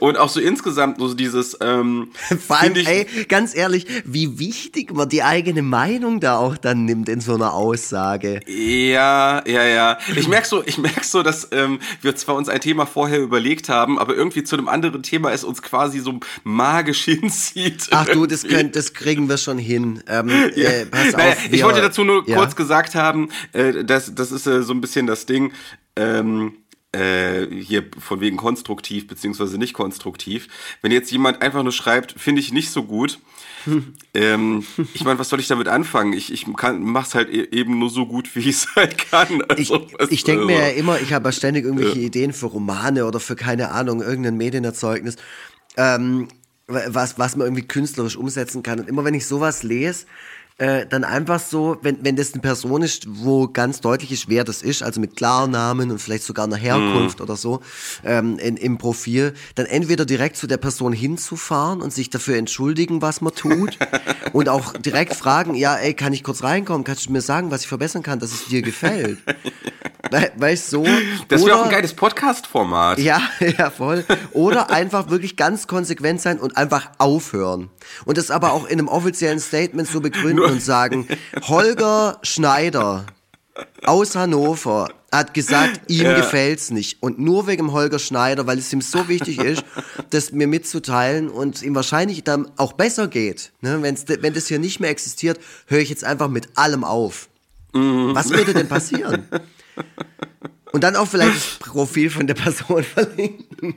Speaker 2: Und auch so insgesamt so dieses. Ähm,
Speaker 3: Vor allem, ich, ey, ganz ehrlich, wie wichtig man die eigene Meinung da auch dann nimmt in so einer Aussage.
Speaker 2: Ja, ja, ja. Ich merke so, ich merk so, dass ähm, wir zwar uns ein Thema vorher überlegt haben, aber irgendwie zu einem anderen Thema es uns quasi so magisch hinzieht.
Speaker 3: Ach du, das, könnt, das kriegen wir schon hin. Ähm, ja. äh, pass
Speaker 2: naja, auf, wir, ich wollte dazu nur ja. kurz gesagt haben, äh, das, das ist äh, so ein bisschen das Ding. Ähm, äh, hier von wegen konstruktiv beziehungsweise nicht konstruktiv. Wenn jetzt jemand einfach nur schreibt, finde ich nicht so gut, ähm, ich meine, was soll ich damit anfangen? Ich, ich mache es halt e eben nur so gut, wie ich es halt kann.
Speaker 3: Also, ich ich denke mir ja immer, ich habe ja ständig irgendwelche ja. Ideen für Romane oder für keine Ahnung, irgendein Medienerzeugnis, ähm, was, was man irgendwie künstlerisch umsetzen kann. Und immer wenn ich sowas lese, äh, dann einfach so, wenn, wenn das eine Person ist, wo ganz deutlich ist, wer das ist, also mit Klarnamen und vielleicht sogar einer Herkunft mm. oder so ähm, in, im Profil, dann entweder direkt zu der Person hinzufahren und sich dafür entschuldigen, was man tut und auch direkt fragen, ja, ey, kann ich kurz reinkommen, kannst du mir sagen, was ich verbessern kann, dass es dir gefällt? We weißt so?
Speaker 2: Das wäre auch ein geiles Podcast-Format.
Speaker 3: Ja, ja, voll. Oder einfach wirklich ganz konsequent sein und einfach aufhören. Und das aber auch in einem offiziellen Statement so begründen und sagen, Holger Schneider aus Hannover hat gesagt, ihm ja. gefällt's nicht. Und nur wegen Holger Schneider, weil es ihm so wichtig ist, das mir mitzuteilen und ihm wahrscheinlich dann auch besser geht. Ne? Wenn's, wenn das hier nicht mehr existiert, höre ich jetzt einfach mit allem auf. Mhm. Was würde denn passieren? Und dann auch vielleicht das Profil von der Person verlinken.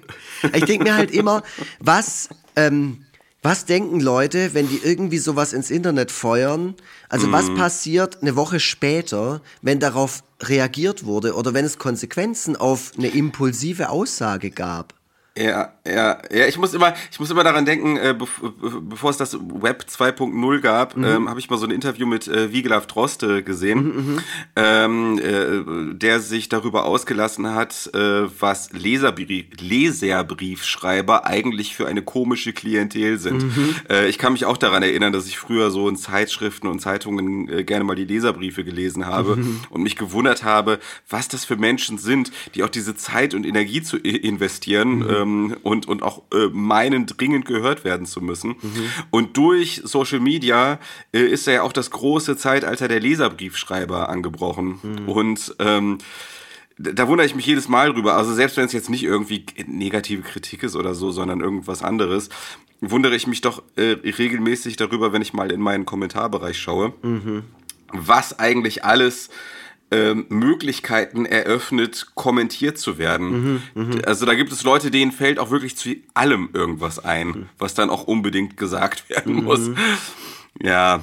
Speaker 3: Ich denke mir halt immer, was, ähm, was denken Leute, wenn die irgendwie sowas ins Internet feuern? Also was passiert eine Woche später, wenn darauf reagiert wurde oder wenn es Konsequenzen auf eine impulsive Aussage gab?
Speaker 2: Ja, ja, ja, ich muss immer, ich muss immer daran denken, äh, bev bevor es das Web 2.0 gab,
Speaker 3: Mhm.
Speaker 2: ähm, habe ich mal so ein Interview mit äh, Wiegelav Droste gesehen,
Speaker 3: Mhm,
Speaker 2: ähm, äh, der sich darüber ausgelassen hat, äh, was Leserbrief, Leserbriefschreiber eigentlich für eine komische Klientel sind.
Speaker 3: Mhm.
Speaker 2: Äh, ich kann mich auch daran erinnern, dass ich früher so in Zeitschriften und Zeitungen äh, gerne mal die Leserbriefe gelesen habe
Speaker 3: Mhm.
Speaker 2: und mich gewundert habe, was das für Menschen sind, die auch diese Zeit und Energie zu investieren
Speaker 3: Mhm.
Speaker 2: ähm, und, und auch äh, meinen, dringend gehört werden zu müssen.
Speaker 3: Mhm.
Speaker 2: Und durch Social Media äh, ist ja auch das große Zeitalter der Leserbriefschreiber angebrochen.
Speaker 3: Mhm.
Speaker 2: Und ähm, da wundere ich mich jedes Mal drüber. Also selbst wenn es jetzt nicht irgendwie negative Kritik ist oder so, sondern irgendwas anderes, wundere ich mich doch äh, regelmäßig darüber, wenn ich mal in meinen Kommentarbereich schaue, was eigentlich alles ähm, Möglichkeiten eröffnet, kommentiert zu werden. Also da gibt es Leute, denen fällt auch wirklich zu allem irgendwas ein, was dann auch unbedingt gesagt werden muss. Ja,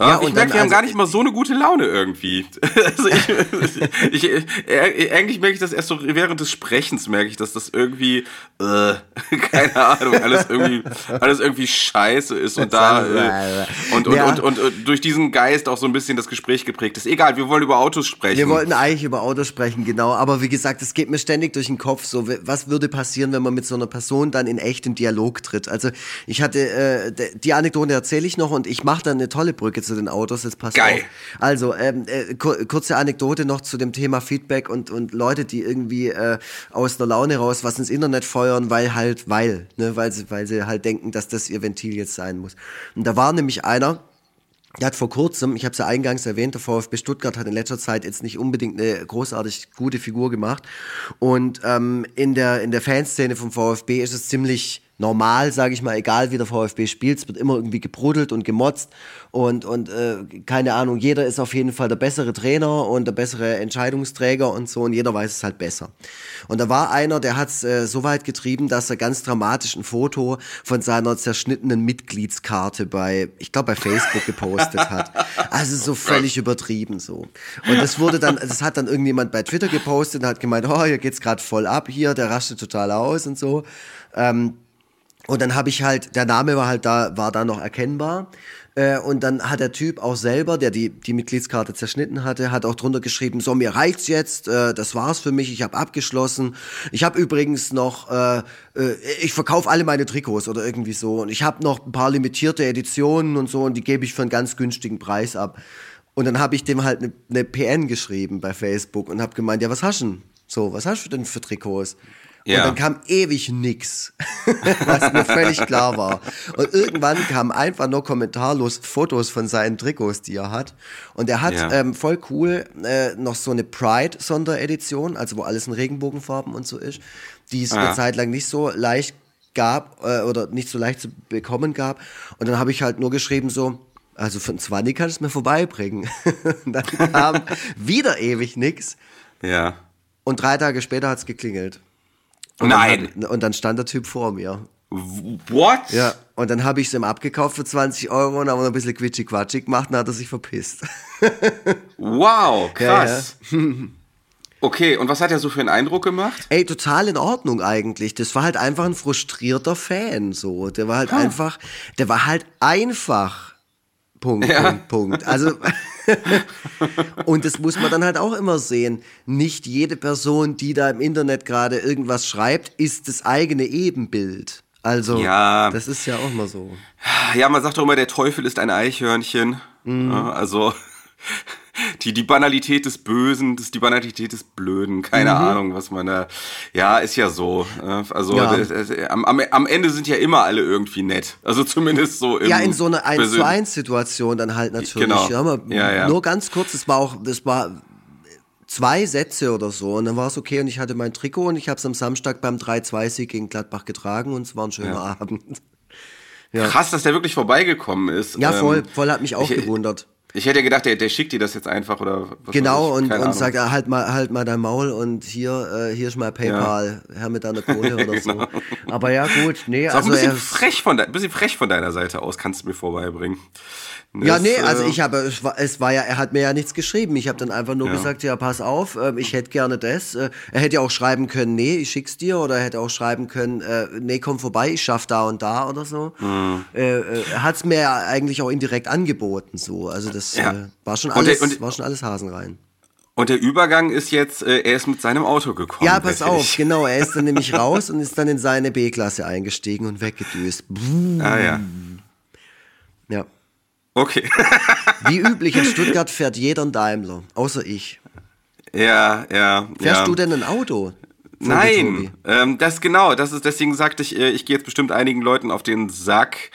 Speaker 3: Ja,
Speaker 2: ja ich
Speaker 3: und
Speaker 2: merke, wir haben
Speaker 3: also-
Speaker 2: gar nicht mal so eine gute Laune irgendwie. Also ich, ich, äh, eigentlich merke ich das erst so während des Sprechens, merke ich, dass das irgendwie, äh, keine Ahnung, alles irgendwie, alles irgendwie scheiße ist und da äh, und, und,
Speaker 3: Ja.
Speaker 2: und, und, und durch diesen Geist auch so ein bisschen das Gespräch geprägt ist. Egal, wir wollen über Autos sprechen.
Speaker 3: Wir wollten eigentlich über Autos sprechen, genau. Aber wie gesagt, es geht mir ständig durch den Kopf. So, was würde passieren, wenn man mit so einer Person dann in echtem Dialog tritt? Also ich hatte äh, die Anekdote erzähle ich noch und ich mache dann eine tolle Brücke zu den Autos. Jetzt passt
Speaker 2: Geil.
Speaker 3: auf. Also ähm, äh, kur kurze Anekdote noch zu dem Thema Feedback und und Leute, die irgendwie äh, aus einer Laune raus was ins Internet feuern, weil halt weil, ne, weil sie weil sie halt denken, dass das ihr Ventil jetzt sein muss. Und da war nämlich einer. Der hat vor kurzem, ich habe es ja eingangs erwähnt, der VfB Stuttgart hat in letzter Zeit jetzt nicht unbedingt eine großartig gute Figur gemacht. Und ähm, in, der, in der Fanszene vom VfB ist es ziemlich normal, sage ich mal, egal wie der VfB spielt, es wird immer irgendwie gebrudelt und gemotzt und, und äh, keine Ahnung, jeder ist auf jeden Fall der bessere Trainer und der bessere Entscheidungsträger und so und jeder weiß es halt besser. Und da war einer, der hat es äh, so weit getrieben, dass er ganz dramatisch ein Foto von seiner zerschnittenen Mitgliedskarte bei, ich glaube bei Facebook gepostet hat. Also so völlig übertrieben so. Und das wurde dann, das hat dann irgendjemand bei Twitter gepostet und hat gemeint, oh, hier geht's gerade voll ab hier, der rastet total aus und so. Ähm, und dann habe ich halt, der Name war halt da, war da noch erkennbar. Äh, und dann hat der Typ auch selber, der die, die Mitgliedskarte zerschnitten hatte, hat auch drunter geschrieben, so, mir reicht's jetzt, äh, das war's für mich, ich habe abgeschlossen. Ich habe übrigens noch, äh, äh, ich verkaufe alle meine Trikots oder irgendwie so. Und ich habe noch ein paar limitierte Editionen und so und die gebe ich für einen ganz günstigen Preis ab. Und dann habe ich dem halt eine ne PN geschrieben bei Facebook und habe gemeint, ja, was hast du denn? So, was hast du denn für Trikots?
Speaker 2: Ja.
Speaker 3: Und dann kam ewig nix, was mir völlig klar war. Und irgendwann kamen einfach nur kommentarlos Fotos von seinen Trikots, die er hat. Und er hat
Speaker 2: Ja.
Speaker 3: ähm, voll cool äh, noch so eine Pride-Sonderedition, also wo alles in Regenbogenfarben und so ist, die es
Speaker 2: Ah.
Speaker 3: eine Zeit lang nicht so leicht gab äh, oder nicht so leicht zu bekommen gab. Und dann habe ich halt nur geschrieben so, also für einen 20 kannst du mir vorbeibringen. Und dann kam wieder ewig nix.
Speaker 2: Ja.
Speaker 3: Und drei Tage später hat's geklingelt. Und
Speaker 2: Nein.
Speaker 3: Dann und dann stand der Typ vor mir.
Speaker 2: What?
Speaker 3: Ja. Und dann habe ich es ihm abgekauft für 20 Euro und haben noch ein bisschen quitschig-quatschig gemacht und hat er sich verpisst.
Speaker 2: Wow,
Speaker 3: Ja,
Speaker 2: krass. Okay, und was hat er so für einen Eindruck gemacht?
Speaker 3: Ey, total in Ordnung eigentlich. Das war halt einfach ein frustrierter Fan, so. Der war halt einfach, der war halt einfach. Punkt,
Speaker 2: Ja.
Speaker 3: Punkt, Punkt. Also, und das muss man dann halt auch immer sehen. Nicht jede Person, die da im Internet gerade irgendwas schreibt, ist das eigene Ebenbild. Also,
Speaker 2: Ja.
Speaker 3: das ist ja auch mal so.
Speaker 2: Ja, man sagt doch immer, der Teufel ist ein Eichhörnchen.
Speaker 3: Mhm.
Speaker 2: Also die, die Banalität des Bösen, das die Banalität des Blöden. Keine Ahnung, was man da. Ja, ist ja so. äh, Also
Speaker 3: Mhm. Ja.
Speaker 2: das- das- am, am, Ende sind ja immer alle irgendwie nett. Also zumindest so im
Speaker 3: Ja, in so einer 1
Speaker 2: persön-
Speaker 3: zu 1 Situation dann halt natürlich.
Speaker 2: Genau.
Speaker 3: Ja, aber
Speaker 2: Ja, ja.
Speaker 3: Nur ganz kurz, das war auch, das war zwei Sätze oder so und dann war es okay und ich hatte mein Trikot und ich habe es am Samstag beim 3-2-Sieg gegen Gladbach getragen und es war ein schöner Abend. Ja.
Speaker 2: Krass, dass der wirklich vorbeigekommen ist.
Speaker 3: Ja, voll,
Speaker 2: Ähm,
Speaker 3: voll hat mich auch
Speaker 2: ich-
Speaker 3: gewundert.
Speaker 2: Ich hätte gedacht, der, der schickt dir das jetzt einfach oder was
Speaker 3: Genau, und, und sagt, ah, halt mal, halt mal dein Maul und hier, äh, hier ist mal PayPal, her mit deiner Kohle oder
Speaker 2: Genau.
Speaker 3: so. Aber ja, gut, nee,
Speaker 2: Ist auch
Speaker 3: also
Speaker 2: ein bisschen
Speaker 3: er,
Speaker 2: frech von, de bisschen frech von deiner Seite aus, kannst du mir vorbeibringen.
Speaker 3: Ja,
Speaker 2: Das,
Speaker 3: nee, also
Speaker 2: äh,
Speaker 3: ich habe, es war, es war ja, er hat mir ja nichts geschrieben. Ich habe dann einfach nur
Speaker 2: Ja.
Speaker 3: gesagt, ja, pass auf, ähm, ich hätte gerne das. Äh, er hätte ja auch schreiben können, nee, ich schick's dir. Oder er hätte auch schreiben können, äh, nee, komm vorbei, ich schaff da und da oder so.
Speaker 2: Mhm.
Speaker 3: Er hat's mir ja eigentlich auch indirekt angeboten, so. Also das
Speaker 2: Ja.
Speaker 3: äh, war schon
Speaker 2: Und
Speaker 3: alles,
Speaker 2: der- und-
Speaker 3: war schon alles Hasen rein.
Speaker 2: Und der Übergang ist jetzt, äh, er ist mit seinem Auto gekommen.
Speaker 3: Ja, pass auf, genau. Er ist dann nämlich raus und ist dann in seine B-Klasse eingestiegen und weggedüst.
Speaker 2: Ah ja.
Speaker 3: Ja.
Speaker 2: Okay.
Speaker 3: Wie üblich in Stuttgart fährt jeder ein Daimler, außer ich.
Speaker 2: ja, ja.
Speaker 3: Fährst
Speaker 2: ja.
Speaker 3: du denn ein Auto?
Speaker 2: Nein, ähm, das genau, das ist deswegen sagte ich, äh, ich gehe jetzt bestimmt einigen Leuten auf den Sack,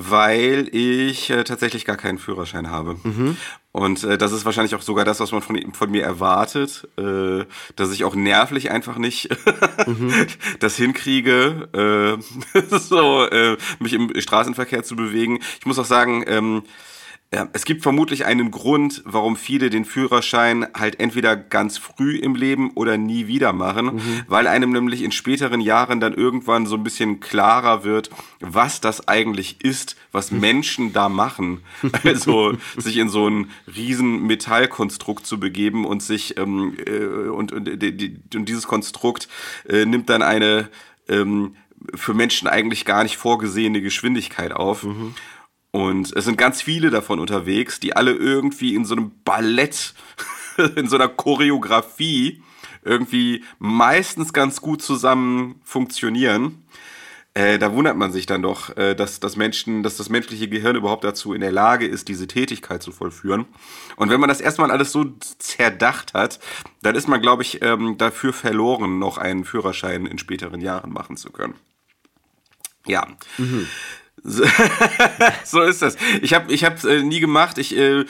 Speaker 2: weil ich äh, tatsächlich gar keinen Führerschein habe.
Speaker 3: Mhm.
Speaker 2: Und äh, das ist wahrscheinlich auch sogar das, was man von, von mir erwartet, äh, dass ich auch nervlich einfach nicht
Speaker 3: Mhm.
Speaker 2: das hinkriege, äh, so äh, mich im Straßenverkehr zu bewegen. Ich muss auch sagen, ähm, ja, es gibt vermutlich einen Grund, warum viele den Führerschein halt entweder ganz früh im Leben oder nie wieder machen, weil einem nämlich in späteren Jahren dann irgendwann so ein bisschen klarer wird, was das eigentlich ist, was Menschen da machen. Also sich in so ein riesen Metallkonstrukt zu begeben und sich ähm, äh, und, und, und dieses Konstrukt äh, nimmt dann eine ähm, für Menschen eigentlich gar nicht vorgesehene Geschwindigkeit auf. Und es sind ganz viele davon unterwegs, die alle irgendwie in so einem Ballett, in so einer Choreografie irgendwie meistens ganz gut zusammen funktionieren. Äh, da wundert man sich dann doch, äh, dass, dass, Menschen, dass das menschliche Gehirn überhaupt dazu in der Lage ist, diese Tätigkeit zu vollführen. Und wenn man das erstmal alles so zerdacht hat, dann ist man, glaube ich, ähm, dafür verloren, noch einen Führerschein in späteren Jahren machen zu können. Ja. So, so ist das. Ich habe ich hab's äh, nie gemacht. Ich äh,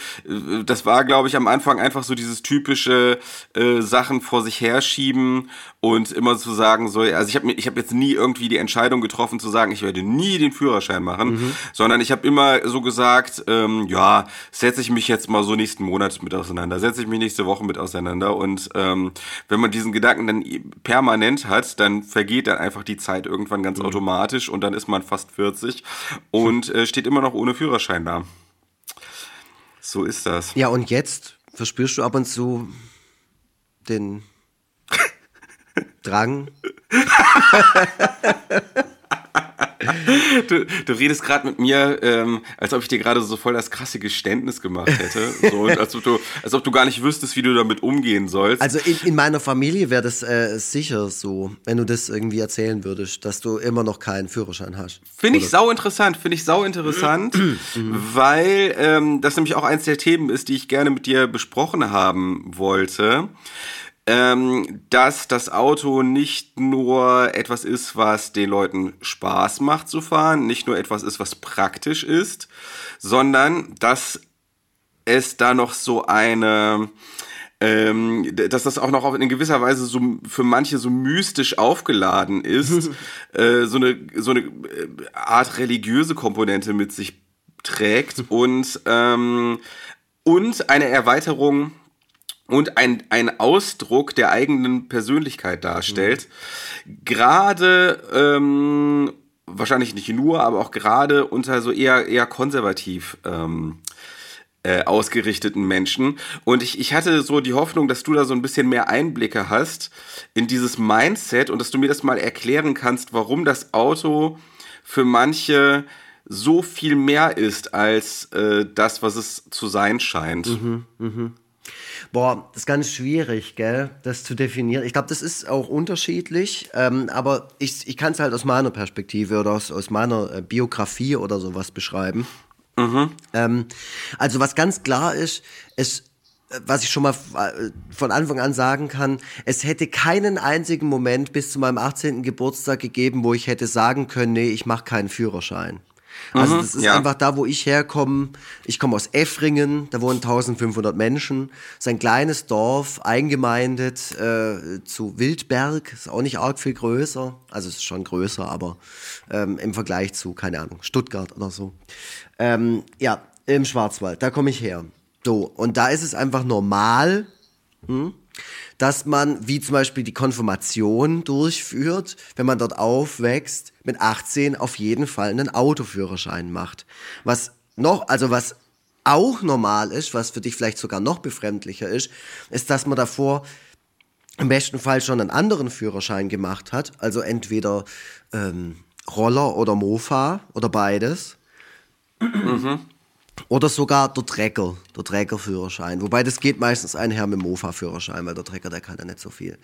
Speaker 2: das war glaube ich am Anfang einfach so dieses typische äh, Sachen vor sich herschieben und immer zu sagen so also ich habe ich habe jetzt nie irgendwie die Entscheidung getroffen zu sagen, ich werde nie den Führerschein machen, sondern ich habe immer so gesagt, ähm, ja, setze ich mich jetzt mal so nächsten Monat mit auseinander, setze ich mich nächste Woche mit auseinander und ähm, wenn man diesen Gedanken dann permanent hat, dann vergeht dann einfach die Zeit irgendwann ganz automatisch und dann ist man fast 40 und äh, steht immer noch ohne Führerschein da. So ist das.
Speaker 3: Ja, und jetzt verspürst du ab und zu den Drang.
Speaker 2: Du, du redest gerade mit mir, ähm, als ob ich dir gerade so voll das krasse Geständnis gemacht hätte. So, als, ob du, als ob du gar nicht wüsstest, wie du damit umgehen sollst.
Speaker 3: Also in, in meiner Familie wäre das äh, sicher so, wenn du das irgendwie erzählen würdest, dass du immer noch keinen Führerschein hast.
Speaker 2: Finde ich sau interessant, finde ich sau interessant, weil ähm, das nämlich auch eins der Themen ist, die ich gerne mit dir besprochen haben wollte. Ähm, dass das Auto nicht nur etwas ist, was den Leuten Spaß macht zu fahren, nicht nur etwas ist, was praktisch ist, sondern dass es da noch so eine, ähm, dass das auch noch in gewisser Weise so für manche so mystisch aufgeladen ist, äh, so eine so eine äh, Art religiöse Komponente mit sich trägt und ähm, und eine Erweiterung und ein, ein Ausdruck der eigenen Persönlichkeit darstellt. Gerade, ähm, wahrscheinlich nicht nur, aber auch gerade unter so eher, eher konservativ ähm, äh, ausgerichteten Menschen. Und ich, ich hatte so die Hoffnung, dass du da so ein bisschen mehr Einblicke hast in dieses Mindset und dass du mir das mal erklären kannst, warum das Auto für manche so viel mehr ist als äh, das, was es zu sein scheint.
Speaker 3: Boah, das ist ganz schwierig, gell, das zu definieren. Ich glaube, das ist auch unterschiedlich, ähm, aber ich, ich kann es halt aus meiner Perspektive oder aus, aus meiner äh, Biografie oder sowas beschreiben. Ähm, also was ganz klar ist, es, äh, was ich schon mal äh, von Anfang an sagen kann, es hätte keinen einzigen Moment bis zu meinem 18. Geburtstag gegeben, wo ich hätte sagen können, nee, ich mache keinen Führerschein. Also das ist
Speaker 2: ja.
Speaker 3: einfach da, wo ich herkomme. Ich komme aus Effringen, da wohnen 1500 Menschen. Das ist ein kleines Dorf, eingemeindet äh, zu Wildberg. Ist auch nicht arg viel größer. Also es ist schon größer, aber ähm, im Vergleich zu, keine Ahnung, Stuttgart oder so. Ähm, ja, im Schwarzwald, da komme ich her. So, und da ist es einfach normal, hm, dass man, wie zum Beispiel die Konfirmation durchführt, wenn man dort aufwächst, mit 18 auf jeden Fall einen Autoführerschein macht. Was noch, also was auch normal ist, was für dich vielleicht sogar noch befremdlicher ist, ist, dass man davor im besten Fall schon einen anderen Führerschein gemacht hat. Also entweder ähm, Roller oder Mofa oder beides. Mhm. Oder sogar der Trecker, der Treckerführerschein. Wobei das geht meistens einher mit dem Mofa-Führerschein, weil der Trecker, der kann ja nicht so viel.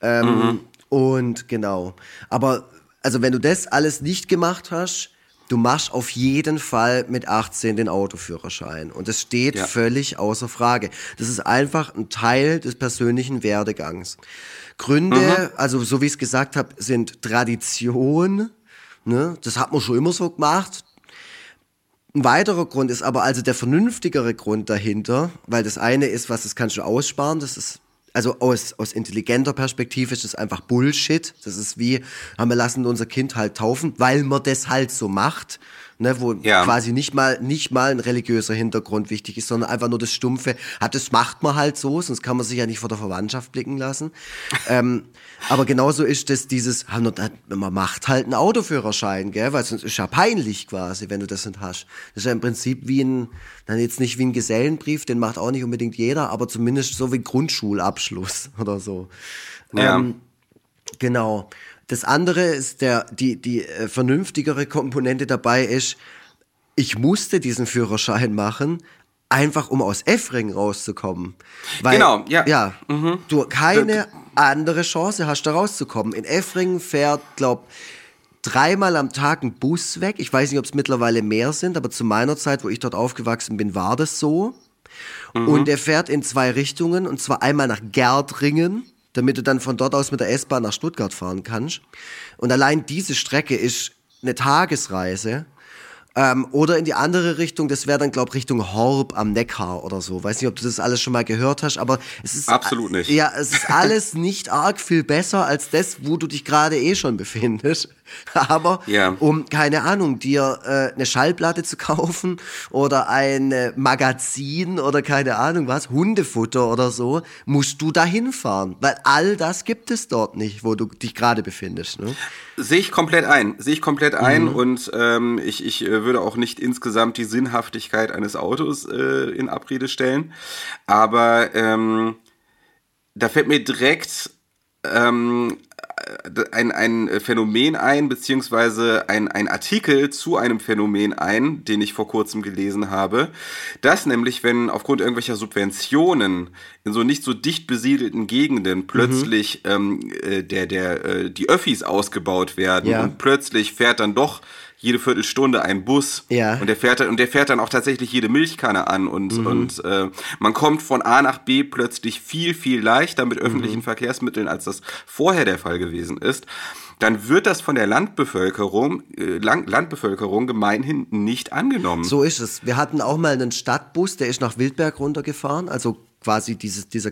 Speaker 3: Ähm, mhm. Und genau. Aber also wenn du das alles nicht gemacht hast, du machst auf jeden Fall mit 18 den Autoführerschein. Und das steht ja. völlig außer Frage. Das ist einfach ein Teil des persönlichen Werdegangs. Gründe, mhm. also so wie ich es gesagt habe, sind Tradition. Ne? Das hat man schon immer so gemacht. Ein weiterer Grund ist aber also der vernünftigere Grund dahinter, weil das eine ist, was das kannst du aussparen, das ist also aus, aus intelligenter Perspektive ist das einfach Bullshit. Das ist wie, wir lassen unser Kind halt taufen, weil man das halt so macht ne, wo ja. quasi nicht mal, nicht mal ein religiöser Hintergrund wichtig ist, sondern einfach nur das Stumpfe, hat das macht man halt so, sonst kann man sich ja nicht vor der Verwandtschaft blicken lassen. ähm, aber genauso ist das dieses, man macht halt einen Autoführerschein, gell, weil sonst ist ja peinlich quasi, wenn du das nicht hast. Das ist ja im Prinzip wie ein, dann jetzt nicht wie ein Gesellenbrief, den macht auch nicht unbedingt jeder, aber zumindest so wie Grundschulabschluss oder so. Ja. Ähm, genau. Das andere ist der, die, die äh, vernünftigere Komponente dabei ist, ich musste diesen Führerschein machen, einfach um aus Effring rauszukommen. Weil, genau, ja. Ja, mhm. du keine andere Chance hast, da rauszukommen. In Effring fährt, glaub, dreimal am Tag ein Bus weg. Ich weiß nicht, ob es mittlerweile mehr sind, aber zu meiner Zeit, wo ich dort aufgewachsen bin, war das so. Mhm. Und er fährt in zwei Richtungen, und zwar einmal nach Gerdringen damit du dann von dort aus mit der S-Bahn nach Stuttgart fahren kannst. Und allein diese Strecke ist eine Tagesreise. Ähm, oder in die andere Richtung, das wäre dann, glaube ich, Richtung Horb am Neckar oder so. Weiß nicht, ob du das alles schon mal gehört hast, aber es ist.
Speaker 2: Absolut nicht.
Speaker 3: Ja, es ist alles nicht arg viel besser als das, wo du dich gerade eh schon befindest. Aber yeah. um, keine Ahnung, dir äh, eine Schallplatte zu kaufen oder ein äh, Magazin oder keine Ahnung was, Hundefutter oder so, musst du dahin fahren. Weil all das gibt es dort nicht, wo du dich gerade befindest. Ne?
Speaker 2: Sehe ich komplett ein. Sehe ich komplett ein mhm. und ähm, ich, ich äh, würde auch nicht insgesamt die Sinnhaftigkeit eines Autos äh, in Abrede stellen. Aber ähm, da fällt mir direkt ähm, ein, ein Phänomen ein, beziehungsweise ein, ein Artikel zu einem Phänomen ein, den ich vor kurzem gelesen habe, dass nämlich, wenn aufgrund irgendwelcher Subventionen in so nicht so dicht besiedelten Gegenden plötzlich mhm. ähm, äh, der, der, äh, die Öffis ausgebaut werden ja. und plötzlich fährt dann doch jede Viertelstunde ein Bus ja. und der fährt und der fährt dann auch tatsächlich jede Milchkanne an und mhm. und äh, man kommt von A nach B plötzlich viel viel leichter mit öffentlichen mhm. Verkehrsmitteln als das vorher der Fall gewesen ist dann wird das von der Landbevölkerung, äh, Landbevölkerung gemeinhin nicht angenommen.
Speaker 3: So ist es. Wir hatten auch mal einen Stadtbus, der ist nach Wildberg runtergefahren, also quasi dieses, dieser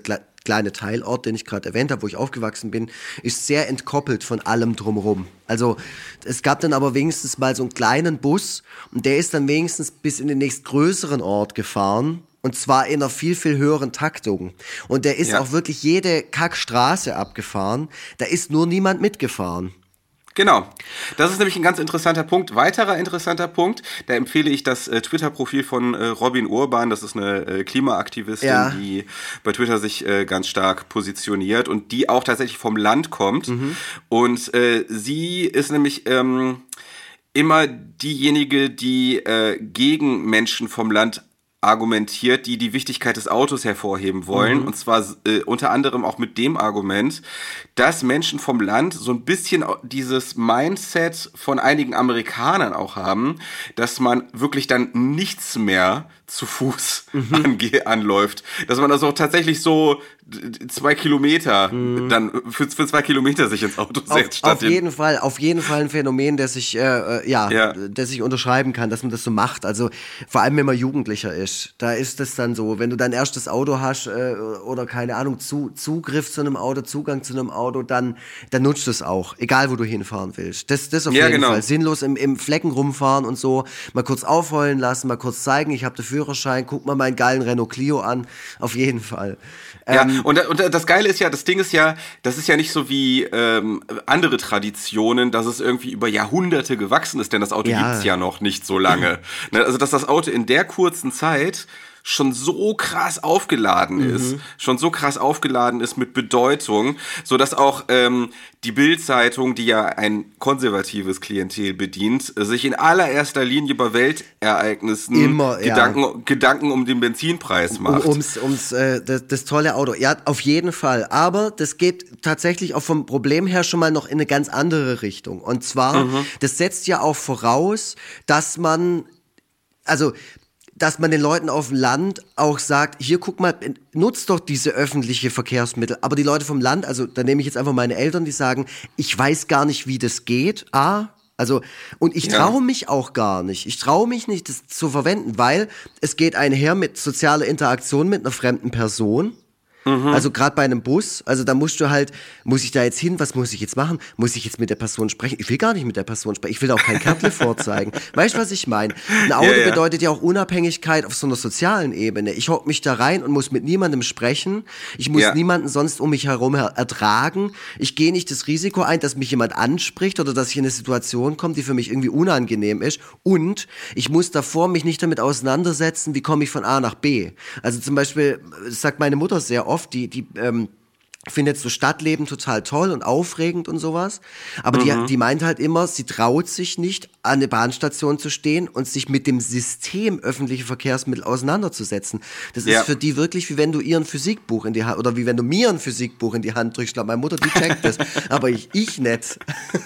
Speaker 3: kleine Teilort, den ich gerade erwähnt habe, wo ich aufgewachsen bin, ist sehr entkoppelt von allem drumherum. Also es gab dann aber wenigstens mal so einen kleinen Bus und der ist dann wenigstens bis in den nächstgrößeren Ort gefahren. Und zwar in einer viel, viel höheren Taktung. Und der ist ja. auch wirklich jede Kackstraße abgefahren. Da ist nur niemand mitgefahren.
Speaker 2: Genau. Das ist nämlich ein ganz interessanter Punkt. Weiterer interessanter Punkt, da empfehle ich das äh, Twitter-Profil von äh, Robin Urban. Das ist eine äh, Klimaaktivistin, ja. die bei Twitter sich äh, ganz stark positioniert und die auch tatsächlich vom Land kommt. Mhm. Und äh, sie ist nämlich ähm, immer diejenige, die äh, gegen Menschen vom Land argumentiert, die die Wichtigkeit des Autos hervorheben wollen. Mhm. Und zwar äh, unter anderem auch mit dem Argument, dass Menschen vom Land so ein bisschen dieses Mindset von einigen Amerikanern auch haben, dass man wirklich dann nichts mehr zu Fuß mhm. anläuft. Dass man also tatsächlich so zwei Kilometer mhm. dann für, für zwei Kilometer sich ins Auto setzt.
Speaker 3: Auf, auf jeden Fall, auf jeden Fall ein Phänomen, der sich, äh, äh, ja, ja, der sich unterschreiben kann, dass man das so macht. Also vor allem, wenn man Jugendlicher ist ist. Da ist es dann so, wenn du dein erstes Auto hast äh, oder keine Ahnung, zu, Zugriff zu einem Auto, Zugang zu einem Auto, dann, dann nutzt es auch, egal wo du hinfahren willst. Das, das auf ja, jeden genau. Fall. Sinnlos im, im Flecken rumfahren und so, mal kurz aufheulen lassen, mal kurz zeigen, ich habe den Führerschein, guck mal meinen geilen Renault Clio an, auf jeden Fall.
Speaker 2: Ja, ähm, und, und das Geile ist ja, das Ding ist ja, das ist ja nicht so wie ähm, andere Traditionen, dass es irgendwie über Jahrhunderte gewachsen ist, denn das Auto ja. gibt's ja noch nicht so lange. Ne, also, dass das Auto in der kurzen Zeit schon so krass aufgeladen mhm. ist, schon so krass aufgeladen ist mit Bedeutung, so dass auch ähm, die Bildzeitung, die ja ein konservatives Klientel bedient, sich in allererster Linie bei Weltereignissen Immer, Gedanken, ja. Gedanken um den Benzinpreis macht.
Speaker 3: Um, ums, ums äh, das, das tolle Auto. Ja, auf jeden Fall. Aber das geht tatsächlich auch vom Problem her schon mal noch in eine ganz andere Richtung. Und zwar, mhm. das setzt ja auch voraus, dass man also dass man den Leuten auf dem Land auch sagt, hier guck mal, nutzt doch diese öffentliche Verkehrsmittel. Aber die Leute vom Land, also da nehme ich jetzt einfach meine Eltern, die sagen, ich weiß gar nicht, wie das geht. A, also, und ich traue ja. mich auch gar nicht. Ich traue mich nicht, das zu verwenden, weil es geht einher mit sozialer Interaktion mit einer fremden Person. Mhm. Also gerade bei einem Bus, also da musst du halt, muss ich da jetzt hin, was muss ich jetzt machen? Muss ich jetzt mit der Person sprechen? Ich will gar nicht mit der Person sprechen, ich will auch kein Kärtle vorzeigen. Weißt du, was ich meine? Ein Auto ja, ja. bedeutet ja auch Unabhängigkeit auf so einer sozialen Ebene. Ich hock mich da rein und muss mit niemandem sprechen. Ich muss ja. niemanden sonst um mich herum ertragen. Ich gehe nicht das Risiko ein, dass mich jemand anspricht oder dass ich in eine Situation komme, die für mich irgendwie unangenehm ist. Und ich muss davor mich nicht damit auseinandersetzen, wie komme ich von A nach B. Also zum Beispiel, das sagt meine Mutter sehr oft, oft, die, die ähm, findet so Stadtleben total toll und aufregend und sowas. Aber mhm. die, die meint halt immer, sie traut sich nicht, an der Bahnstation zu stehen und sich mit dem System öffentliche Verkehrsmittel auseinanderzusetzen. Das ja. ist für die wirklich, wie wenn du ihr ein Physikbuch in die Hand, oder wie wenn du mir ein Physikbuch in die Hand drückst. Ich glaube, meine Mutter, die checkt das, aber ich, ich nicht.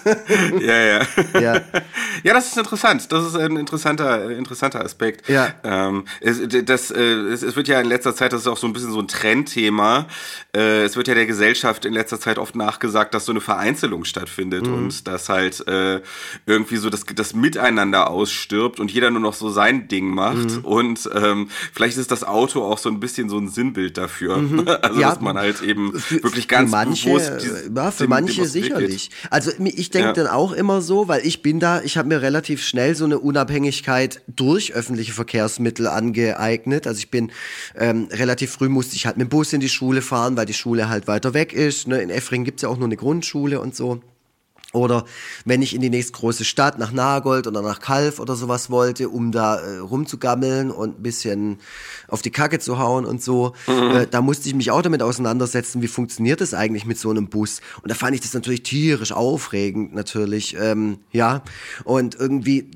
Speaker 2: ja, ja. ja. Ja, das ist interessant. Das ist ein interessanter, interessanter Aspekt. Ja. Ähm, es, das, äh, es, es, wird ja in letzter Zeit, das ist auch so ein bisschen so ein Trendthema, äh, es wird ja der Gesellschaft in letzter Zeit oft nachgesagt, dass so eine Vereinzelung stattfindet mhm. und dass halt äh, irgendwie so das, das Miteinander ausstirbt und jeder nur noch so sein Ding macht. Mhm. Und ähm, vielleicht ist das Auto auch so ein bisschen so ein Sinnbild dafür. Mhm. Also ja, dass man halt eben für, wirklich ganz für manche, bewusst
Speaker 3: die, ja, für manche sicherlich. Also ich denke ja. dann auch immer so, weil ich bin da, ich habe mir relativ schnell so eine Unabhängigkeit durch öffentliche Verkehrsmittel angeeignet. Also ich bin ähm, relativ früh musste ich halt mit dem Bus in die Schule fahren, weil die Schule halt weiter weg ist. Ne? In Effring gibt es ja auch nur eine Grundschule und so. Oder wenn ich in die nächstgroße Stadt nach Nagold oder nach Kalf oder sowas wollte, um da äh, rumzugammeln und ein bisschen auf die Kacke zu hauen und so, mhm. äh, da musste ich mich auch damit auseinandersetzen, wie funktioniert das eigentlich mit so einem Bus. Und da fand ich das natürlich tierisch aufregend, natürlich, ähm, ja. Und irgendwie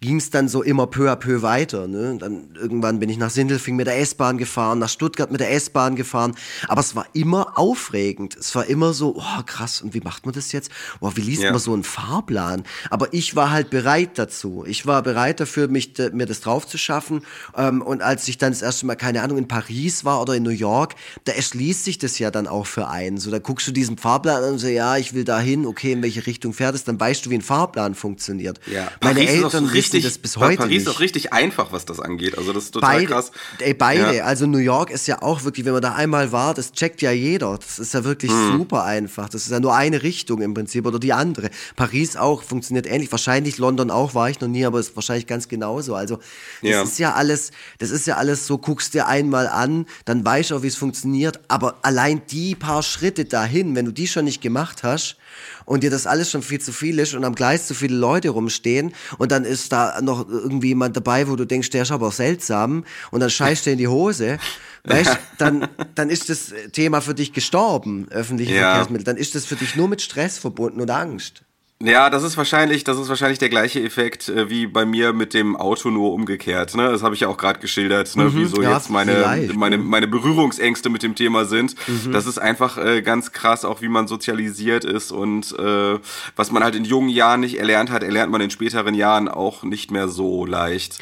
Speaker 3: ging es dann so immer peu à peu weiter. Ne? Dann irgendwann bin ich nach Sindelfing mit der S-Bahn gefahren, nach Stuttgart mit der S-Bahn gefahren. Aber es war immer aufregend. Es war immer so, oh krass, und wie macht man das jetzt? Oh, wie liest ja. man so einen Fahrplan? Aber ich war halt bereit dazu. Ich war bereit dafür, mich, mir das drauf zu schaffen. Ähm, und als ich dann das erste Mal, keine Ahnung, in Paris war oder in New York, da erschließt sich das ja dann auch für einen. So, da guckst du diesen Fahrplan an und so, ja, ich will dahin, okay, in welche Richtung fährt es? Dann weißt du, wie ein Fahrplan funktioniert. Ja.
Speaker 2: Meine Paris Eltern richtig, das bis heute Paris nicht. ist auch richtig einfach, was das angeht. Also das ist total
Speaker 3: beide,
Speaker 2: krass.
Speaker 3: Ey, beide. Ja. Also New York ist ja auch wirklich, wenn man da einmal war, das checkt ja jeder. Das ist ja wirklich hm. super einfach. Das ist ja nur eine Richtung im Prinzip oder die andere. Paris auch funktioniert ähnlich. Wahrscheinlich London auch war ich noch nie, aber ist wahrscheinlich ganz genauso. Also das ja. ist ja alles, das ist ja alles so, guckst dir einmal an, dann weißt du auch, wie es funktioniert. Aber allein die paar Schritte dahin, wenn du die schon nicht gemacht hast, und dir das alles schon viel zu viel ist und am Gleis zu viele Leute rumstehen und dann ist da noch irgendwie jemand dabei, wo du denkst, der ist aber seltsam und dann scheißt dir in die Hose. Weißt, dann, dann ist das Thema für dich gestorben, öffentliche ja. Verkehrsmittel. Dann ist das für dich nur mit Stress verbunden und Angst.
Speaker 2: Ja, das ist wahrscheinlich, das ist wahrscheinlich der gleiche Effekt äh, wie bei mir mit dem Auto nur umgekehrt. Ne? Das habe ich ja auch gerade geschildert, ne? Mhm, wie so ja, jetzt meine, meine, meine Berührungsängste mit dem Thema sind. Mhm. Das ist einfach äh, ganz krass, auch wie man sozialisiert ist und äh, was man halt in jungen Jahren nicht erlernt hat, erlernt man in späteren Jahren auch nicht mehr so leicht.